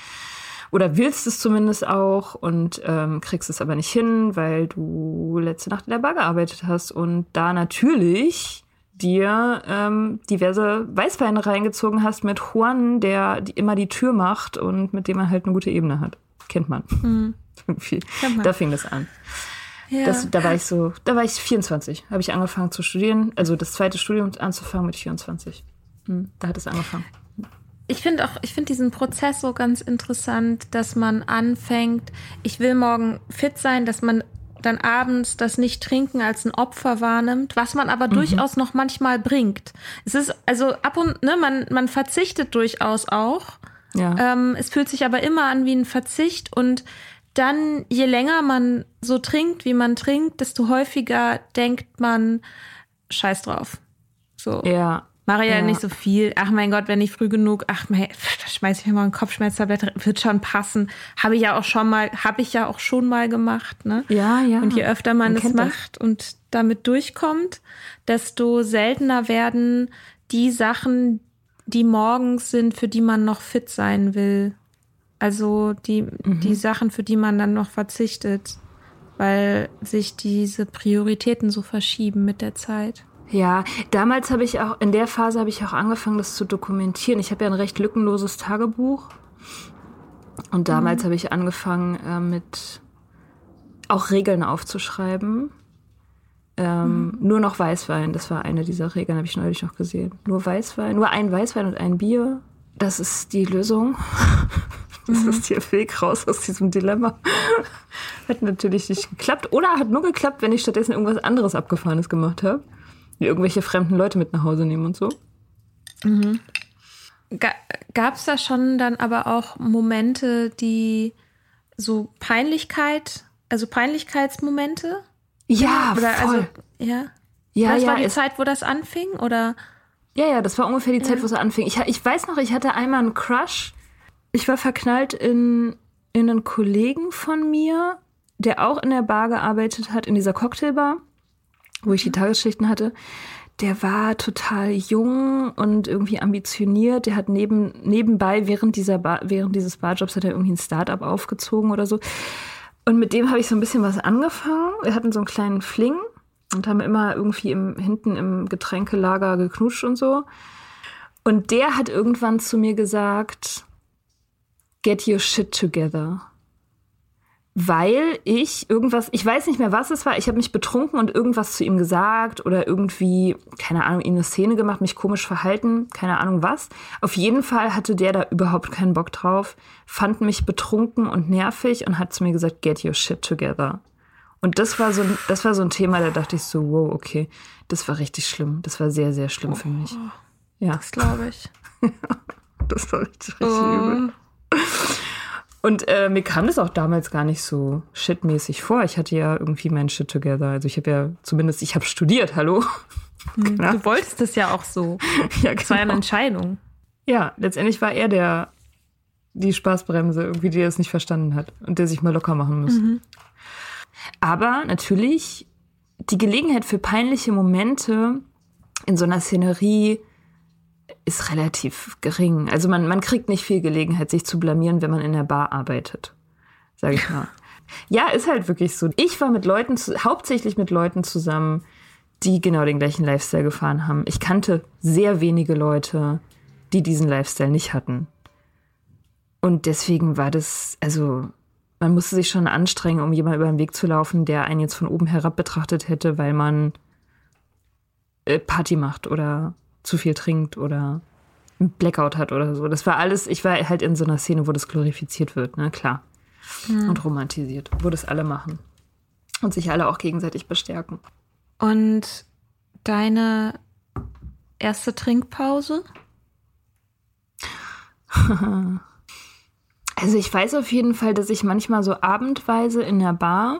oder willst es zumindest auch und ähm, kriegst es aber nicht hin, weil du letzte Nacht in der Bar gearbeitet hast und da natürlich dir ähm, diverse Weißweine reingezogen hast mit Juan, der die immer die Tür macht und mit dem man halt eine gute Ebene hat. Kennt man. Mhm. Kennt man. Da fing das an. Ja. Das, da war ich so, da war ich 24, habe ich angefangen zu studieren, also das zweite Studium anzufangen mit 24. Hm, da hat es angefangen. Ich finde auch, ich finde diesen Prozess so ganz interessant, dass man anfängt, ich will morgen fit sein, dass man dann abends das Nicht-Trinken als ein Opfer wahrnimmt, was man aber mhm. durchaus noch manchmal bringt. Es ist also ab und, ne, man, man verzichtet durchaus auch. Ja. Ähm, es fühlt sich aber immer an wie ein Verzicht und dann, je länger man so trinkt, wie man trinkt, desto häufiger denkt man, scheiß drauf. So. Ja. Mache ja, ja, nicht so viel. Ach mein Gott, wenn ich früh genug, ach, da schmeiß ich mir mal ein Kopfschmerztablette, wird schon passen. Habe ich ja auch schon mal, habe ich ja auch schon mal gemacht, ne? Ja, ja. Und je öfter man, man es macht das. und damit durchkommt, desto seltener werden die Sachen, die morgens sind, für die man noch fit sein will. Also die, mhm. die Sachen, für die man dann noch verzichtet, weil sich diese Prioritäten so verschieben mit der Zeit. Ja, damals habe ich auch, in der Phase habe ich auch angefangen, das zu dokumentieren. Ich habe ja ein recht lückenloses Tagebuch. Und damals mhm. habe ich angefangen äh, mit auch Regeln aufzuschreiben. Ähm, mhm. Nur noch Weißwein, das war eine dieser Regeln, habe ich neulich noch gesehen. Nur Weißwein, nur ein Weißwein und ein Bier. Das ist die Lösung. Das mhm. ist der Weg raus aus diesem Dilemma. hat natürlich nicht geklappt. Oder hat nur geklappt, wenn ich stattdessen irgendwas anderes Abgefahrenes gemacht habe irgendwelche fremden Leute mit nach Hause nehmen und so. Mhm. Gab es da schon dann aber auch Momente, die so Peinlichkeit, also Peinlichkeitsmomente? Ja, oder voll. Also, ja. Ja, das ja, war die Zeit, wo das anfing, oder? Ja, ja, das war ungefähr die Zeit, wo es anfing. Ich, ich weiß noch, ich hatte einmal einen Crush. Ich war verknallt in, in einen Kollegen von mir, der auch in der Bar gearbeitet hat, in dieser Cocktailbar wo ich die Tagesschichten hatte, der war total jung und irgendwie ambitioniert. Der hat neben, nebenbei während dieser Bar, während dieses Barjobs hat er irgendwie ein Startup aufgezogen oder so. Und mit dem habe ich so ein bisschen was angefangen. Wir hatten so einen kleinen Fling und haben immer irgendwie im, hinten im Getränkelager geknutscht und so. Und der hat irgendwann zu mir gesagt, get your shit together weil ich irgendwas, ich weiß nicht mehr, was es war, ich habe mich betrunken und irgendwas zu ihm gesagt oder irgendwie, keine Ahnung, ihm eine Szene gemacht, mich komisch verhalten, keine Ahnung was. Auf jeden Fall hatte der da überhaupt keinen Bock drauf, fand mich betrunken und nervig und hat zu mir gesagt, get your shit together. Und das war so, ein- das war so ein Thema, da dachte ich so, wow, okay, das war richtig schlimm. Das war sehr, sehr schlimm für mich. Ja, Das glaube ich. das war richtig, richtig Oh. übel. Und äh, mir kam das auch damals gar nicht so shitmäßig vor. Ich hatte ja irgendwie mein Shit together. Also ich habe ja zumindest, ich habe studiert, hallo. Genau. Du wolltest es ja auch so. Ja, Es war ja eine genau. Entscheidung. Ja, letztendlich war er der, die Spaßbremse, irgendwie, der es nicht verstanden hat und der sich mal locker machen muss. Aber natürlich, die Gelegenheit für peinliche Momente in so einer Szenerie ist relativ gering. Also man, man kriegt nicht viel Gelegenheit, sich zu blamieren, wenn man in der Bar arbeitet, sage ich mal. ja, ist halt wirklich so. Ich war mit Leuten, hauptsächlich mit Leuten zusammen, die genau den gleichen Lifestyle gefahren haben. Ich kannte sehr wenige Leute, die diesen Lifestyle nicht hatten. Und deswegen war das, also man musste sich schon anstrengen, um jemand über den Weg zu laufen, der einen jetzt von oben herab betrachtet hätte, weil man äh, Party macht oder zu viel trinkt oder einen Blackout hat oder so. Das war alles, ich war halt in so einer Szene, wo das glorifiziert wird, ne, klar. Und romantisiert, wo das alle machen. Und sich alle auch gegenseitig bestärken. Und deine erste Trinkpause? Also ich weiß auf jeden Fall, dass ich manchmal so abendweise in der Bar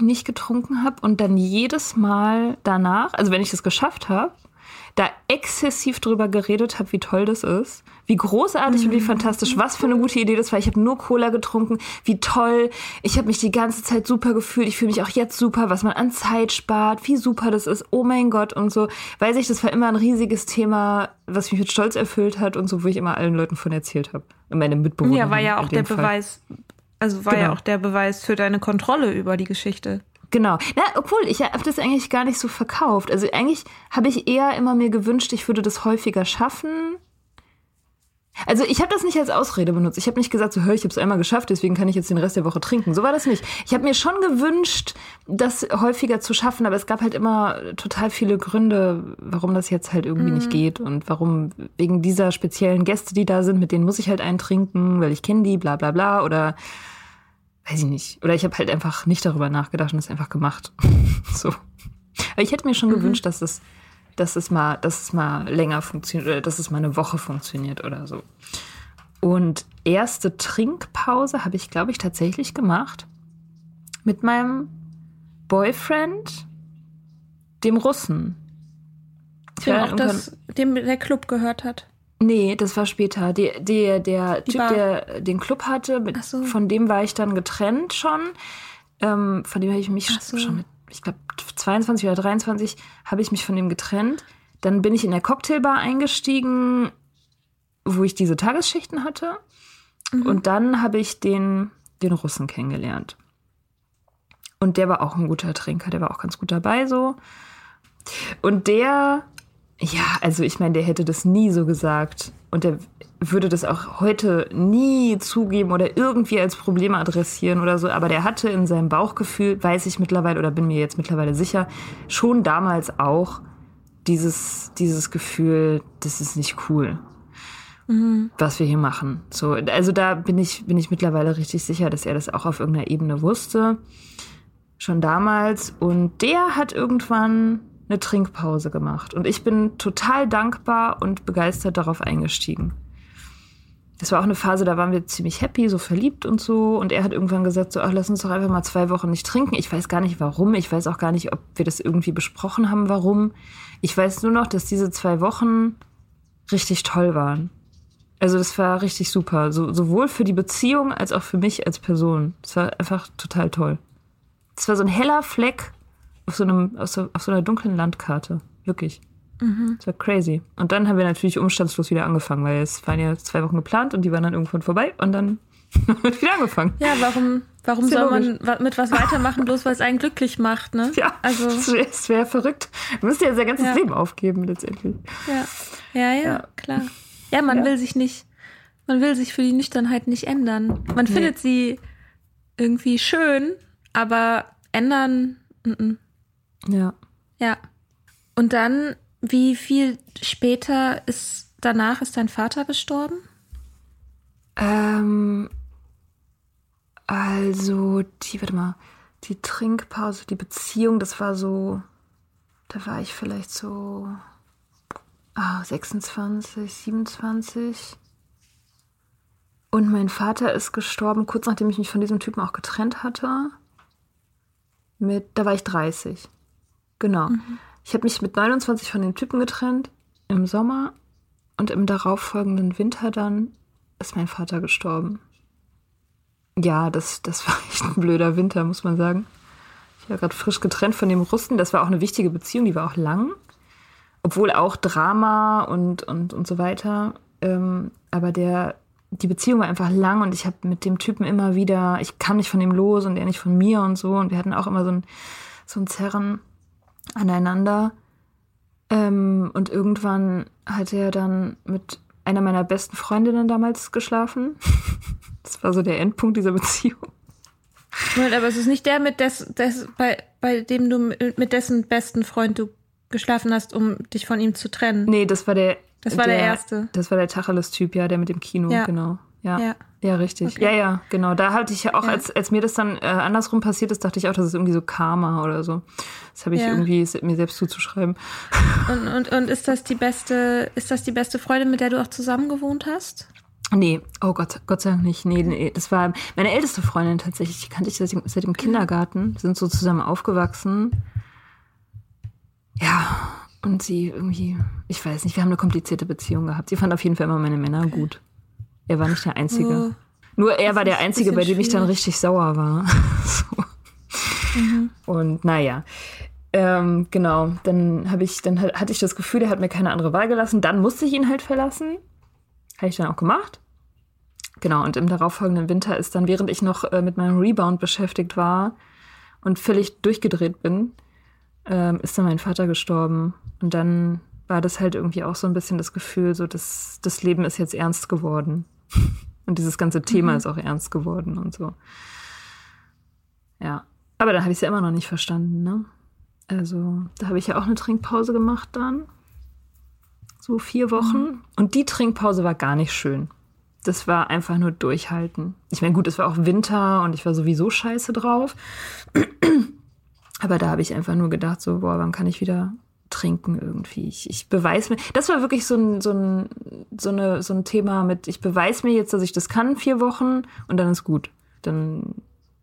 nicht getrunken habe und dann jedes Mal danach, also wenn ich das geschafft habe, da exzessiv drüber geredet habe, wie toll das ist, wie großartig und wie fantastisch, was für eine gute Idee das war. Ich habe nur Cola getrunken, wie toll. Ich habe mich die ganze Zeit super gefühlt. Ich fühle mich auch jetzt super, was man an Zeit spart, wie super das ist. Oh mein Gott und so. Weiß ich, das war immer ein riesiges Thema, was mich mit Stolz erfüllt hat und so, wo ich immer allen Leuten von erzählt habe. Und meine Mitbewohner. Ja, war ja auch der Fall. Beweis, also war ja Genau. auch der Beweis für deine Kontrolle über die Geschichte. Genau. Na, obwohl, ich habe das eigentlich gar nicht so verkauft. Also eigentlich habe ich eher immer mir gewünscht, ich würde das häufiger schaffen. Also ich habe das nicht als Ausrede benutzt. Ich habe nicht gesagt, so hör, ich habe es einmal geschafft, deswegen kann ich jetzt den Rest der Woche trinken. So war das nicht. Ich habe mir schon gewünscht, das häufiger zu schaffen, aber es gab halt immer total viele Gründe, warum das jetzt halt irgendwie nicht geht und warum wegen dieser speziellen Gäste, die da sind, mit denen muss ich halt einen trinken, weil ich kenne die, bla bla bla oder weiß ich nicht. Oder ich habe halt einfach nicht darüber nachgedacht und es einfach gemacht. so. Aber ich hätte mir schon gewünscht, dass es, dass es mal, dass es mal länger funktioniert oder dass es mal eine Woche funktioniert oder so. Und erste Trinkpause habe ich, glaube ich, tatsächlich gemacht mit meinem Boyfriend, dem Russen. Dem auch das, dem der Club gehört hat. Nee, das war später. Die, der der Die Typ, Bar. der den Club hatte, mit, so. von dem war ich dann getrennt schon. Ähm, von dem habe ich mich so. schon mit, ich glaube, 22 oder 23 habe ich mich von dem getrennt. Dann bin ich in der Cocktailbar eingestiegen, wo ich diese Tagesschichten hatte. Mhm. Und dann habe ich den, den Russen kennengelernt. Und der war auch ein guter Trinker, der war auch ganz gut dabei so. Und der, ja, also ich meine, der hätte das nie so gesagt. Und der würde das auch heute nie zugeben oder irgendwie als Problem adressieren oder so. Aber der hatte in seinem Bauchgefühl, weiß ich mittlerweile oder bin mir jetzt mittlerweile sicher, schon damals auch dieses, dieses Gefühl, das ist nicht cool was wir hier machen. So, also da bin ich, bin ich mittlerweile richtig sicher, dass er das auch auf irgendeiner Ebene wusste. Schon damals. Und der hat irgendwann eine Trinkpause gemacht. Und ich bin total dankbar und begeistert darauf eingestiegen. Das war auch eine Phase, da waren wir ziemlich happy, so verliebt und so. Und er hat irgendwann gesagt, so, ach, lass uns doch einfach mal zwei Wochen nicht trinken. Ich weiß gar nicht warum. Ich weiß auch gar nicht, ob wir das irgendwie besprochen haben, warum. Ich weiß nur noch, dass diese zwei Wochen richtig toll waren. Also das war richtig super, so, sowohl für die Beziehung als auch für mich als Person. Das war einfach total toll. Es war so ein heller Fleck auf so, einem, auf so, auf so einer dunklen Landkarte. Wirklich. Das war crazy. Und dann haben wir natürlich umstandslos wieder angefangen, weil es waren ja zwei Wochen geplant und die waren dann irgendwann vorbei und dann wird wieder angefangen. Ja, warum, warum soll man wa- mit was weitermachen, bloß weil es einen glücklich macht, ne? Ja, Also, es wäre verrückt. Du müsst ja sein ganzes Ja. Leben aufgeben letztendlich. ja. Ja, ja, Ja. klar. Ja, man Ja. will sich nicht, man will sich für die Nüchternheit nicht ändern. Man findet sie irgendwie schön, aber ändern, mm -mm. Ja. ja. Und dann, wie viel später ist, danach ist dein Vater gestorben? Ähm, also, die, warte mal, die Trinkpause, die Beziehung, das war so, da war ich vielleicht so ah, 26, 27. Und mein Vater ist gestorben, kurz nachdem ich mich von diesem Typen auch getrennt hatte. Mit, da war ich 30. Genau. Mhm. Ich habe mich mit 29 von dem Typen getrennt im Sommer und im darauffolgenden Winter dann ist mein Vater gestorben. Ja, das, das war echt ein blöder Winter, muss man sagen. Ich war gerade frisch getrennt von dem Russen. Das war auch eine wichtige Beziehung, die war auch lang. Obwohl auch Drama und, und, und so weiter. Ähm, aber der, die Beziehung war einfach lang und ich habe mit dem Typen immer wieder, ich kam nicht von ihm los und er nicht von mir und so. Und wir hatten auch immer so ein, so ein Zerren aneinander. Ähm, und irgendwann hat er dann mit einer meiner besten Freundinnen damals geschlafen. Das war so der Endpunkt dieser Beziehung. Moment, aber es ist nicht der, mit des, des, bei, bei dem du mit dessen besten Freund du geschlafen hast, um dich von ihm zu trennen. Nee, das war der. Das war der, der erste. Das war der Tacheles-Typ, ja, der mit dem Kino, ja. genau. Ja. Ja, ja richtig. Okay. Ja, ja, genau. Da hatte ich ja auch, ja. Als, als mir das dann äh, andersrum passiert ist, dachte ich auch, das ist irgendwie so Karma oder so. Das habe ich ja. irgendwie mir selbst zuzuschreiben. Und, und, und ist das die beste, ist das die beste Freundin, mit der du auch zusammen gewohnt hast? Nee, oh Gott, Gott sei Dank nicht. Nee, nee, das war meine älteste Freundin tatsächlich. Die kannte ich seit, seit dem Kindergarten, sind so zusammen aufgewachsen. Ja, und sie irgendwie, ich weiß nicht, wir haben eine komplizierte Beziehung gehabt. Sie fand auf jeden Fall immer meine Männer gut. Er war nicht der Einzige. Oh, Nur er war der Einzige, bei dem ich dann richtig sauer war. so. mhm. Und naja. Ähm, genau, dann habe ich, dann hatte ich das Gefühl, er hat mir keine andere Wahl gelassen. Dann musste ich ihn halt verlassen. Habe ich dann auch gemacht. Genau, und im darauffolgenden Winter ist dann, während ich noch äh, mit meinem Rebound beschäftigt war und völlig durchgedreht bin, ähm, ist dann mein Vater gestorben. Und dann war das halt irgendwie auch so ein bisschen das Gefühl, so dass das Leben ist jetzt ernst geworden. Und dieses ganze Thema mhm. ist auch ernst geworden und so. Ja. Aber dann habe ich es ja immer noch nicht verstanden, ne? Also, da habe ich ja auch eine Trinkpause gemacht dann. So vier Wochen. Mhm. Und die Trinkpause war gar nicht schön. Das war einfach nur durchhalten. Ich meine, gut, es war auch Winter und ich war sowieso scheiße drauf. Aber da habe ich einfach nur gedacht, so, boah, wann kann ich wieder trinken irgendwie? Ich, ich beweise mir. Das war wirklich so ein, so, ein, so, eine, so ein Thema mit, ich beweise mir jetzt, dass ich das kann, vier Wochen und dann ist gut. Dann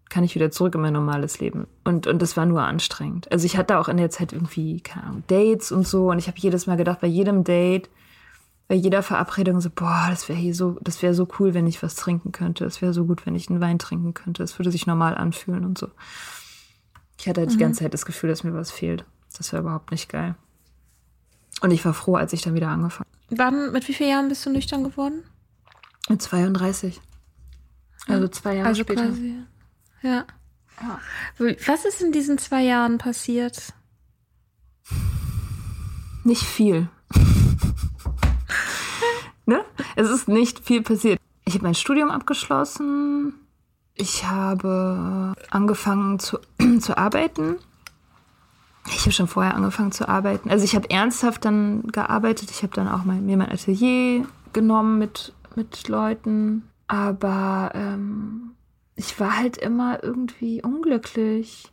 kann ich wieder zurück in mein normales Leben. Und, und das war nur anstrengend. Also ich hatte auch in der Zeit irgendwie, keine Ahnung, Dates und so. Und ich habe jedes Mal gedacht, bei jedem Date, bei jeder Verabredung so, boah, das wäre hier so, das wäre so cool, wenn ich was trinken könnte. Es wäre so gut, wenn ich einen Wein trinken könnte. Es würde sich normal anfühlen und so. Ich hatte halt mhm. die ganze Zeit das Gefühl, dass mir was fehlt. Das war überhaupt nicht geil. Und ich war froh, als ich dann wieder angefangen Wann, mit wie vielen Jahren bist du nüchtern geworden? Mit 32. Also zwei Jahre also später. Quasi, ja. ja. Was ist in diesen zwei Jahren passiert? Nicht viel. ne? Es ist nicht viel passiert. Ich habe mein Studium abgeschlossen. Ich habe angefangen zu, zu arbeiten. Ich habe schon vorher angefangen zu arbeiten. Also ich habe ernsthaft dann gearbeitet. Ich habe dann auch mal, mir mein Atelier genommen mit, mit Leuten. Aber ähm, ich war halt immer irgendwie unglücklich.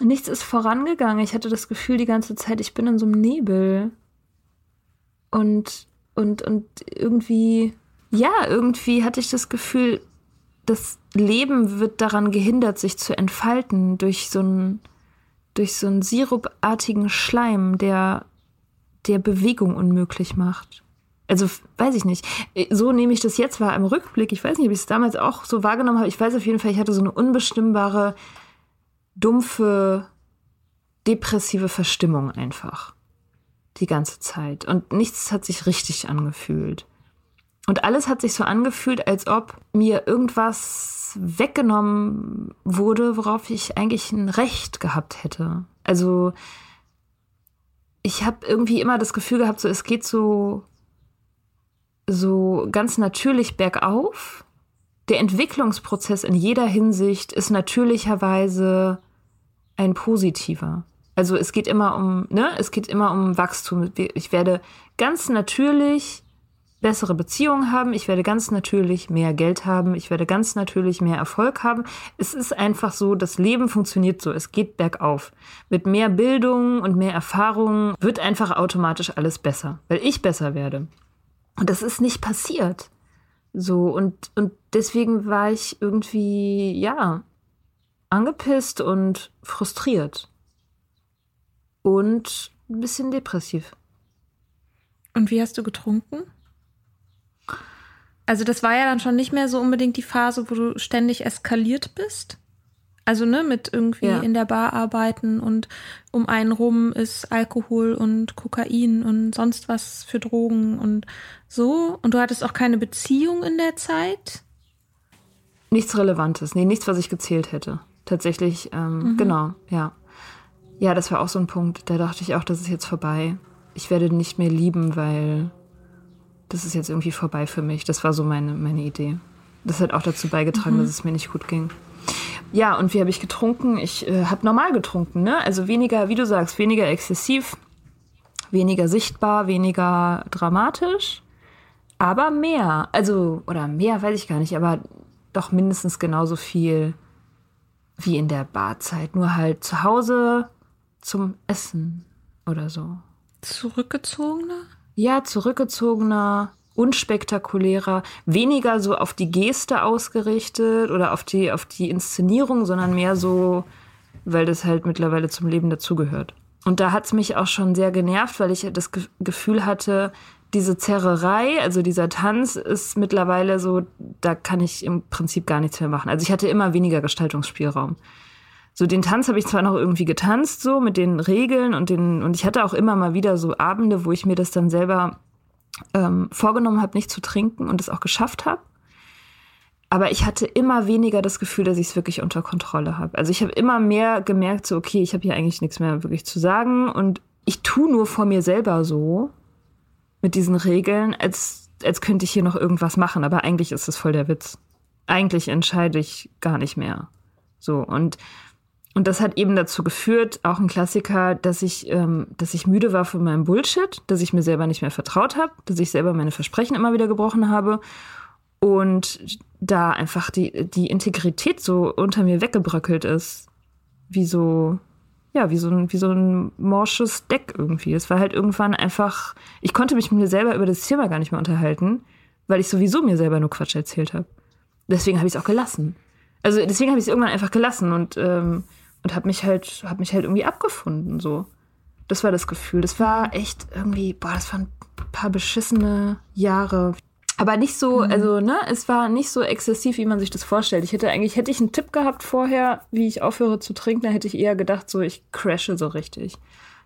Nichts ist vorangegangen. Ich hatte das Gefühl die ganze Zeit, ich bin in so einem Nebel. Und und, und irgendwie, ja, irgendwie hatte ich das Gefühl, das Leben wird daran gehindert, sich zu entfalten durch so einen, durch so einen sirupartigen Schleim, der, der Bewegung unmöglich macht. Also, weiß ich nicht. So nehme ich das jetzt wahr im Rückblick. Ich weiß nicht, ob ich es damals auch so wahrgenommen habe. Ich weiß auf jeden Fall, ich hatte so eine unbestimmbare, dumpfe, depressive Verstimmung einfach die ganze Zeit. Und nichts hat sich richtig angefühlt. Und alles hat sich so angefühlt, als ob mir irgendwas weggenommen wurde, worauf ich eigentlich ein Recht gehabt hätte. Also ich habe irgendwie immer das Gefühl gehabt, so es geht so so ganz natürlich bergauf. Der Entwicklungsprozess in jeder Hinsicht ist natürlicherweise ein positiver. Also es geht immer um, ne, es geht immer um Wachstum. Ich werde ganz natürlich bessere Beziehungen haben, ich werde ganz natürlich mehr Geld haben, ich werde ganz natürlich mehr Erfolg haben. Es ist einfach so, das Leben funktioniert so, es geht bergauf. Mit mehr Bildung und mehr Erfahrung wird einfach automatisch alles besser, weil ich besser werde. Und das ist nicht passiert. So, und, und deswegen war ich irgendwie, ja, angepisst und frustriert. Und ein bisschen depressiv. Und wie hast du getrunken? Also das war ja dann schon nicht mehr so unbedingt die Phase, wo du ständig eskaliert bist. Also ne, mit irgendwie ja. in der Bar arbeiten und um einen rum ist Alkohol und Kokain und sonst was für Drogen und so. Und du hattest auch keine Beziehung in der Zeit? Nichts Relevantes, nee, nichts, was ich gezählt hätte. Tatsächlich, ähm, mhm. genau, ja. Ja, das war auch so ein Punkt, da dachte ich auch, das ist jetzt vorbei. Ich werde nicht mehr lieben, weil das ist jetzt irgendwie vorbei für mich. Das war so meine, meine Idee. Das hat auch dazu beigetragen, mhm. dass es mir nicht gut ging. Ja, und wie habe ich getrunken? Ich äh, habe normal getrunken, ne? Also weniger, wie du sagst, weniger exzessiv, weniger sichtbar, weniger dramatisch, aber mehr. Also, oder mehr weiß ich gar nicht, aber doch mindestens genauso viel wie in der Barzeit. Nur halt zu Hause zum Essen oder so. Zurückgezogener? Ja, zurückgezogener, unspektakulärer, weniger so auf die Geste ausgerichtet oder auf die, auf die Inszenierung, sondern mehr so, weil das halt mittlerweile zum Leben dazugehört. Und da hat es mich auch schon sehr genervt, weil ich das Ge Gefühl hatte, diese Zerrerei, also dieser Tanz ist mittlerweile so, da kann ich im Prinzip gar nichts mehr machen. Also ich hatte immer weniger Gestaltungsspielraum. So den Tanz habe ich zwar noch irgendwie getanzt, so mit den Regeln und den, und ich hatte auch immer mal wieder so Abende, wo ich mir das dann selber ähm, vorgenommen habe, nicht zu trinken und es auch geschafft habe. Aber ich hatte immer weniger das Gefühl, dass ich es wirklich unter Kontrolle habe. Also ich habe immer mehr gemerkt, so, okay, ich habe hier eigentlich nichts mehr wirklich zu sagen und ich tue nur vor mir selber so mit diesen Regeln, als, als könnte ich hier noch irgendwas machen. Aber eigentlich ist es voll der Witz. Eigentlich entscheide ich gar nicht mehr. So, und und das hat eben dazu geführt, auch ein Klassiker, dass ich, ähm, dass ich müde war von meinem Bullshit, dass ich mir selber nicht mehr vertraut habe, dass ich selber meine Versprechen immer wieder gebrochen habe und da einfach die, die Integrität so unter mir weggebröckelt ist. Wie so, ja, wie so ein, wie so ein morsches Deck irgendwie. Es war halt irgendwann einfach, ich konnte mich mit mir selber über das Thema gar nicht mehr unterhalten, weil ich sowieso mir selber nur Quatsch erzählt habe. Deswegen habe ich es auch gelassen. Also deswegen habe ich es irgendwann einfach gelassen und ähm, und habe mich halt habe mich halt irgendwie abgefunden so. Das war das Gefühl. Das war echt irgendwie, boah, das waren ein paar beschissene Jahre. Aber nicht so, mhm. also, ne, es war nicht so exzessiv, wie man sich das vorstellt. Ich hätte eigentlich, hätte ich einen Tipp gehabt vorher, wie ich aufhöre zu trinken, dann hätte ich eher gedacht, so, ich crashe so richtig.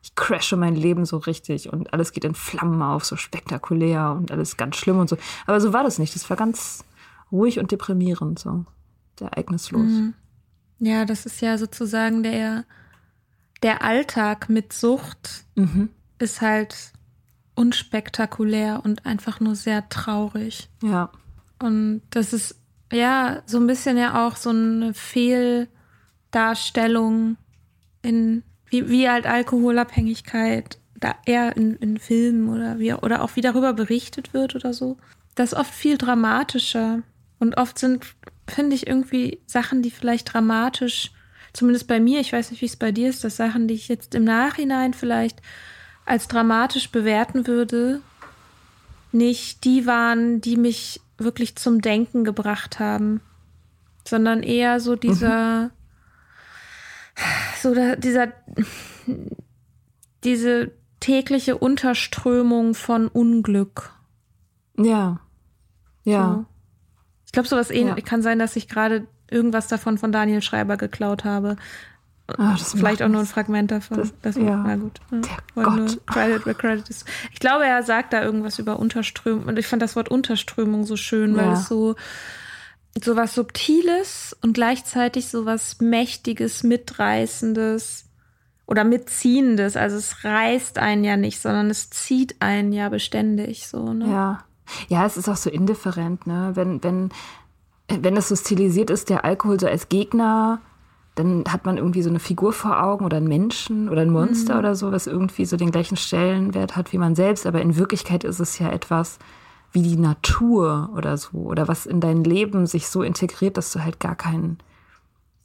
Ich crashe mein Leben so richtig und alles geht in Flammen auf, so spektakulär und alles ganz schlimm und so. Aber so war das nicht. Das war ganz ruhig und deprimierend, so. Ereignislos. Mhm. Ja, das ist ja sozusagen der, der Alltag mit Sucht mhm. ist halt unspektakulär und einfach nur sehr traurig. Ja. Und das ist ja so ein bisschen ja auch so eine Fehldarstellung in, wie, wie halt Alkoholabhängigkeit da eher in, in Filmen oder wie, oder auch wie darüber berichtet wird oder so. Das ist oft viel dramatischer. Und oft sind finde ich irgendwie Sachen, die vielleicht dramatisch, zumindest bei mir, ich weiß nicht, wie es bei dir ist, dass Sachen, die ich jetzt im Nachhinein vielleicht als dramatisch bewerten würde, nicht die waren, die mich wirklich zum Denken gebracht haben, sondern eher so dieser, mhm. so da, dieser, diese tägliche Unterströmung von Unglück. Ja. Ja. So glaube, sowas ähnlich ja. kann sein, dass ich gerade irgendwas davon von Daniel Schreiber geklaut habe. Ach, Vielleicht auch nur ein Fragment davon. Das, das ja. Na gut. Der Gott. Credit where credit is. Ich glaube, er sagt da irgendwas über Unterströmung. Und ich fand das Wort Unterströmung so schön, ja. weil es so, so was Subtiles und gleichzeitig so was Mächtiges, Mitreißendes oder Mitziehendes. Also es reißt einen ja nicht, sondern es zieht einen ja beständig so. Ne? Ja. Ja, es ist auch so indifferent, ne? Wenn, wenn, wenn das so stilisiert ist, der Alkohol so als Gegner, dann hat man irgendwie so eine Figur vor Augen oder einen Menschen oder ein Monster mhm. oder so, was irgendwie so den gleichen Stellenwert hat wie man selbst. Aber in Wirklichkeit ist es ja etwas, wie die Natur oder so oder was in dein Leben sich so integriert, dass du halt gar keinen,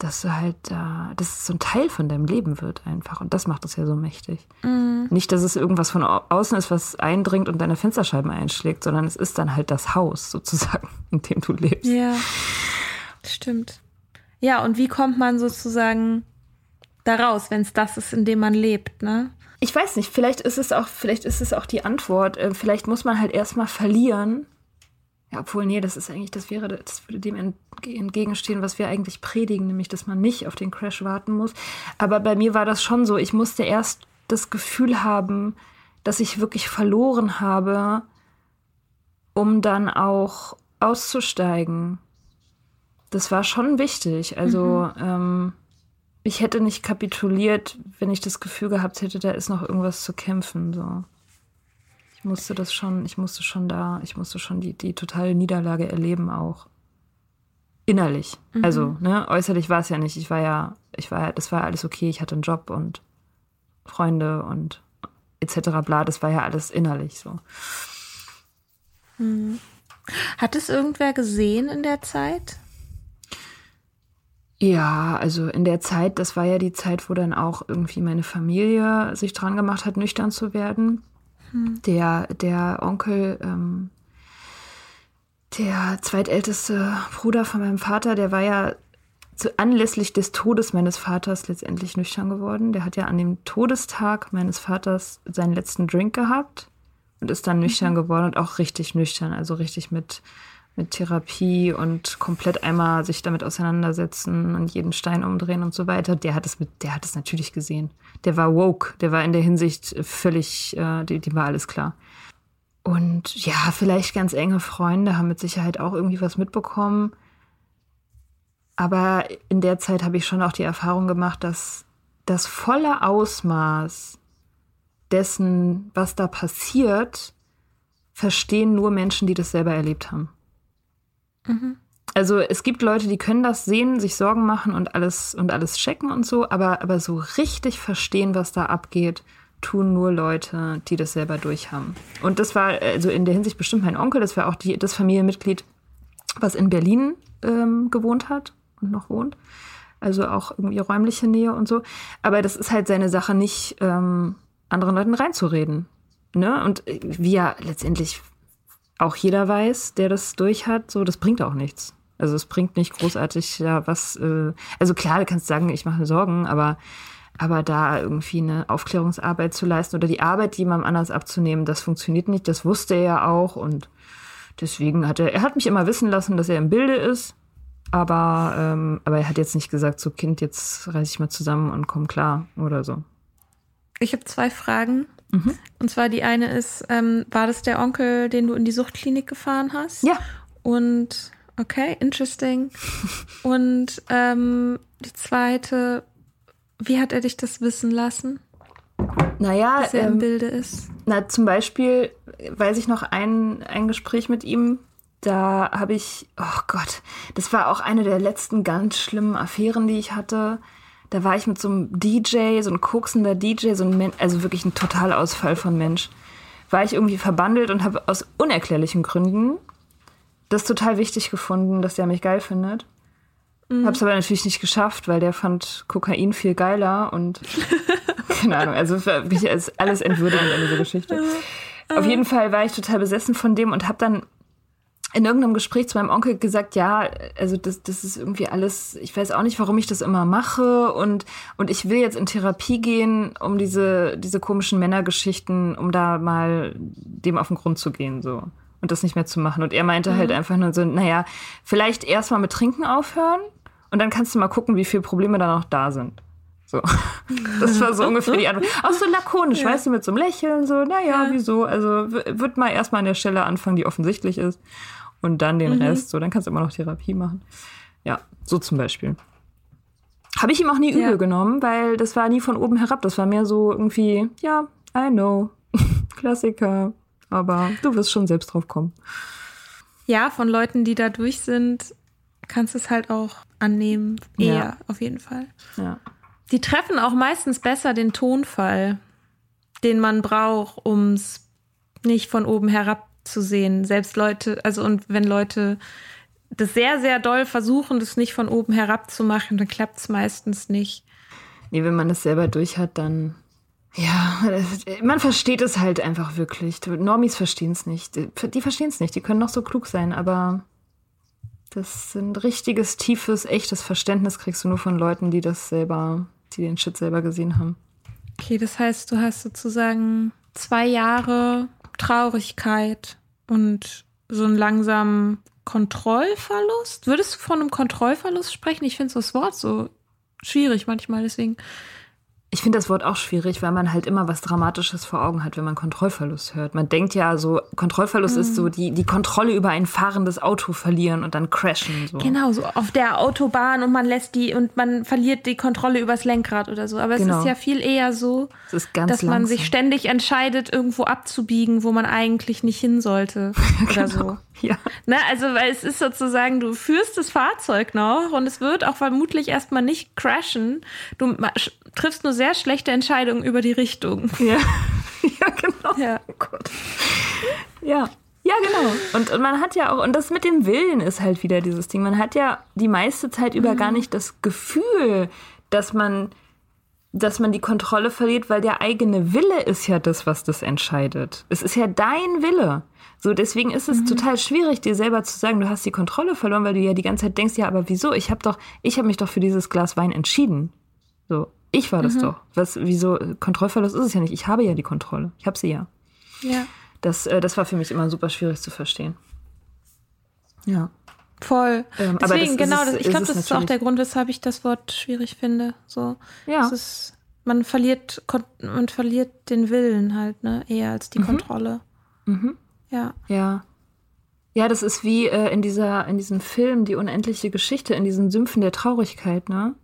dass du halt, äh, dass es so ein Teil von deinem Leben wird einfach. Und das macht es ja so mächtig. Mhm. Nicht, dass es irgendwas von außen ist, was eindringt und deine Fensterscheiben einschlägt, sondern es ist dann halt das Haus sozusagen, in dem du lebst. Ja, stimmt. Ja, und wie kommt man sozusagen da raus, wenn es das ist, in dem man lebt, ne? Ich weiß nicht, vielleicht ist es auch, vielleicht ist es auch die Antwort. Äh, vielleicht muss man halt erstmal verlieren. Ja, obwohl, nee, das ist eigentlich, das wäre, das würde dem entgegenstehen, was wir eigentlich predigen, nämlich, dass man nicht auf den Crash warten muss. Aber bei mir war das schon so. Ich musste erst das Gefühl haben, dass ich wirklich verloren habe, um dann auch auszusteigen. Das war schon wichtig. Also, mhm. ähm, ich hätte nicht kapituliert, wenn ich das Gefühl gehabt hätte, da ist noch irgendwas zu kämpfen. So. Ich musste das schon, ich musste schon da, ich musste schon die, die totale Niederlage erleben auch. Innerlich. Mhm. Also, ne, äußerlich war es ja nicht. Ich war ja, ich war ja, das war alles okay, ich hatte einen Job und Freunde und etc. bla, das war ja alles innerlich so. Mhm. Hat es irgendwer gesehen in der Zeit? Ja, also in der Zeit, das war ja die Zeit, wo dann auch irgendwie meine Familie sich dran gemacht hat, nüchtern zu werden. Hm. Der, der Onkel, ähm, der zweitälteste Bruder von meinem Vater, der war ja zu, anlässlich des Todes meines Vaters letztendlich nüchtern geworden. Der hat ja an dem Todestag meines Vaters seinen letzten Drink gehabt und ist dann nüchtern mhm. geworden und auch richtig nüchtern, also richtig mit mit Therapie und komplett einmal sich damit auseinandersetzen und jeden Stein umdrehen und so weiter, der hat es mit, der hat es natürlich gesehen. Der war woke, der war in der Hinsicht völlig, äh, die, die war alles klar. Und ja, vielleicht ganz enge Freunde haben mit Sicherheit auch irgendwie was mitbekommen. Aber in der Zeit habe ich schon auch die Erfahrung gemacht, dass das volle Ausmaß dessen, was da passiert, verstehen nur Menschen, die das selber erlebt haben. Mhm. Also es gibt Leute, die können das sehen, sich Sorgen machen und alles und alles checken und so, aber, aber so richtig verstehen, was da abgeht, tun nur Leute, die das selber durchhaben. Und das war also in der Hinsicht bestimmt mein Onkel, das war auch die, das Familienmitglied, was in Berlin ähm, gewohnt hat und noch wohnt. Also auch irgendwie räumliche Nähe und so. Aber das ist halt seine Sache, nicht ähm, anderen Leuten reinzureden. Ne? Und wie ja letztendlich auch jeder weiß, der das durch hat, so, das bringt auch nichts. Also es bringt nicht großartig ja was, äh, also klar, du kannst sagen, ich mache mir Sorgen, aber, aber da irgendwie eine Aufklärungsarbeit zu leisten oder die Arbeit jemandem anders abzunehmen, das funktioniert nicht, das wusste er ja auch und deswegen hat er, er hat mich immer wissen lassen, dass er im Bilde ist, aber, ähm, aber er hat jetzt nicht gesagt, so Kind, jetzt reiß ich mal zusammen und komm klar oder so. Ich habe zwei Fragen. Mhm. Und zwar die eine ist, ähm, war das der Onkel, den du in die Suchtklinik gefahren hast? Ja. Und okay, interesting. Und ähm, die zweite, wie hat er dich das wissen lassen? Naja, dass er ähm, im Bilde ist. Na, zum Beispiel weiß ich noch ein, ein Gespräch mit ihm, da habe ich, oh Gott, das war auch eine der letzten ganz schlimmen Affären, die ich hatte. Da war ich mit so einem DJ, so ein koksender DJ, so ein Men also wirklich ein Totalausfall von Mensch. War ich irgendwie verbandelt und habe aus unerklärlichen Gründen das total wichtig gefunden, dass der mich geil findet. Mhm. Hab's aber natürlich nicht geschafft, weil der fand Kokain viel geiler und keine Ahnung, also für mich ist alles entwürdigend an dieser Geschichte. Auf jeden Fall war ich total besessen von dem und habe dann in irgendeinem Gespräch zu meinem Onkel gesagt, ja, also das, das ist irgendwie alles, ich weiß auch nicht, warum ich das immer mache und, und ich will jetzt in Therapie gehen, um diese, diese komischen Männergeschichten, um da mal dem auf den Grund zu gehen, so. Und das nicht mehr zu machen. Und er meinte halt mhm. halt einfach nur so, naja, vielleicht erstmal mit Trinken aufhören und dann kannst du mal gucken, wie viele Probleme da noch da sind. So. Das war so ungefähr die Antwort. Auch so lakonisch, ja. weißt du, mit so einem Lächeln, so, naja, ja. wieso? Also wird mal erstmal an der Stelle anfangen, die offensichtlich ist und dann den mhm. Rest. So, dann kannst du immer noch Therapie machen. Ja, so zum Beispiel. Habe ich ihm auch nie übel ja. genommen, weil das war nie von oben herab. Das war mehr so irgendwie, ja, I know. Klassiker. Aber du wirst schon selbst drauf kommen. Ja, von Leuten, die da durch sind, kannst du es halt auch annehmen. Eher, ja. auf jeden Fall. Ja. Die treffen auch meistens besser den Tonfall, den man braucht, um es nicht von oben herab zu sehen. Selbst Leute, also und wenn Leute das sehr, sehr doll versuchen, das nicht von oben herab zu machen, dann klappt es meistens nicht. Nee, wenn man es selber durch hat, dann. Ja, man versteht es halt einfach wirklich. Normis verstehen es nicht. Die verstehen es nicht. Die können noch so klug sein, aber das sind richtiges, tiefes, echtes Verständnis kriegst du nur von Leuten, die das selber, die den Shit selber gesehen haben. Okay, das heißt, du hast sozusagen zwei Jahre Traurigkeit und so einen langsamen Kontrollverlust. Würdest du von einem Kontrollverlust sprechen? Ich finde das Wort so schwierig manchmal, deswegen ich finde das Wort auch schwierig, weil man halt immer was Dramatisches vor Augen hat, wenn man Kontrollverlust hört. Man denkt ja so, Kontrollverlust mhm. ist so die, die Kontrolle über ein fahrendes Auto verlieren und dann crashen. So. Genau, so auf der Autobahn und man lässt die und man verliert die Kontrolle übers Lenkrad oder so. Aber genau. es ist ja viel eher so, dass langsam. man sich ständig entscheidet, irgendwo abzubiegen, wo man eigentlich nicht hin sollte. oder genau. so. Ja. Ne, also, weil es ist sozusagen, du führst das Fahrzeug noch und es wird auch vermutlich erstmal nicht crashen. Du triffst nur sehr schlechte Entscheidungen über die Richtung. Ja, ja genau. Ja. Oh Gott. Ja. Ja, genau. Und, und man hat ja auch, und das mit dem Willen ist halt wieder dieses Ding. Man hat ja die meiste Zeit über mhm. gar nicht das Gefühl, dass man, dass man die Kontrolle verliert, weil der eigene Wille ist ja das, was das entscheidet. Es ist ja dein Wille. So, deswegen ist es mhm. total schwierig, dir selber zu sagen, du hast die Kontrolle verloren, weil du ja die ganze Zeit denkst, ja, aber wieso? Ich habe doch, ich habe mich doch für dieses Glas Wein entschieden. So, ich war das mhm. doch. Was, wieso? Kontrollverlust ist es ja nicht. Ich habe ja die Kontrolle. Ich habe sie ja. Ja. Das, äh, das war für mich immer super schwierig zu verstehen. Ja. Voll. Ähm, Deswegen, genau, es, ich glaube, das ist auch der Grund, weshalb ich das Wort schwierig finde. So, ja. Ist, man verliert, man verliert den Willen halt, ne, eher als die mhm. Kontrolle. Mhm. Ja. Ja. Ja, das ist wie äh, in dieser, in diesem Film, die unendliche Geschichte, in diesen Sümpfen der Traurigkeit, ne?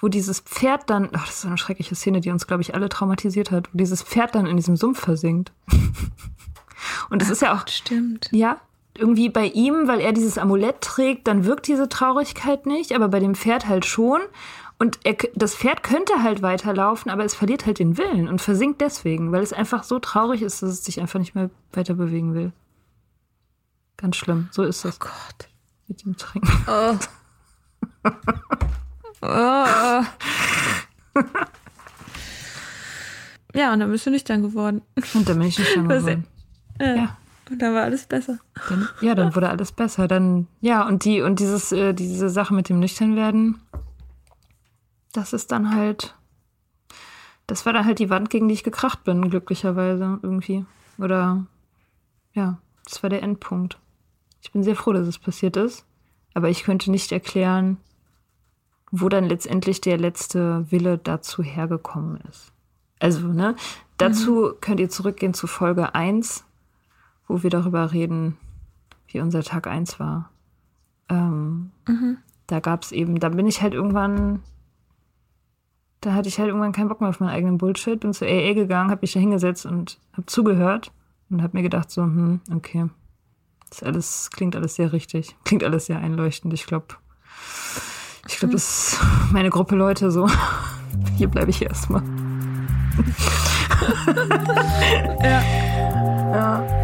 Wo dieses Pferd dann, ach, das ist so eine schreckliche Szene, die uns, glaube ich, alle traumatisiert hat, wo dieses Pferd dann in diesem Sumpf versinkt. Und das ist ja auch. Stimmt. Ja, irgendwie bei ihm, weil er dieses Amulett trägt, dann wirkt diese Traurigkeit nicht, aber bei dem Pferd halt schon. Und er, das Pferd könnte halt weiterlaufen, aber es verliert halt den Willen und versinkt deswegen, weil es einfach so traurig ist, dass es sich einfach nicht mehr weiter bewegen will. Ganz schlimm. So ist das. Oh Gott. Mit dem Trinken. Oh. oh. ja, und dann bist du nüchtern geworden. Und dann bin ich nüchtern geworden. Ja. ja. Und dann war alles besser. Dann, ja, dann wurde alles besser. Dann, ja, und die, und dieses, äh, diese Sache mit dem Nüchternwerden, das ist dann halt, das war dann halt die Wand, gegen die ich gekracht bin, glücklicherweise irgendwie. Oder ja, das war der Endpunkt. Ich bin sehr froh, dass es passiert ist, aber ich könnte nicht erklären, wo dann letztendlich der letzte Wille dazu hergekommen ist. Also, ne, dazu mhm. könnt ihr zurückgehen zu Folge 1, wo wir darüber reden, wie unser Tag 1 war. Ähm, mhm. Da gab es eben, da bin ich halt irgendwann da hatte ich halt irgendwann keinen Bock mehr auf meinen eigenen Bullshit. Bin zur AA gegangen, habe mich da hingesetzt und habe zugehört und habe mir gedacht so, hm, okay, das alles klingt alles sehr richtig, klingt alles sehr einleuchtend. Ich glaube, ich glaube, das ist meine Gruppe Leute so. Hier bleibe ich erstmal. ja. ja.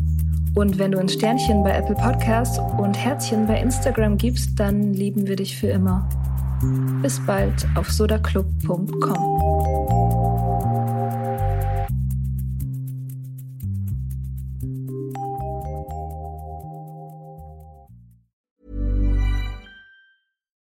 Und wenn du ein Sternchen bei Apple Podcasts und Herzchen bei Instagram gibst, dann lieben wir dich für immer. Bis bald auf sodaclub.com.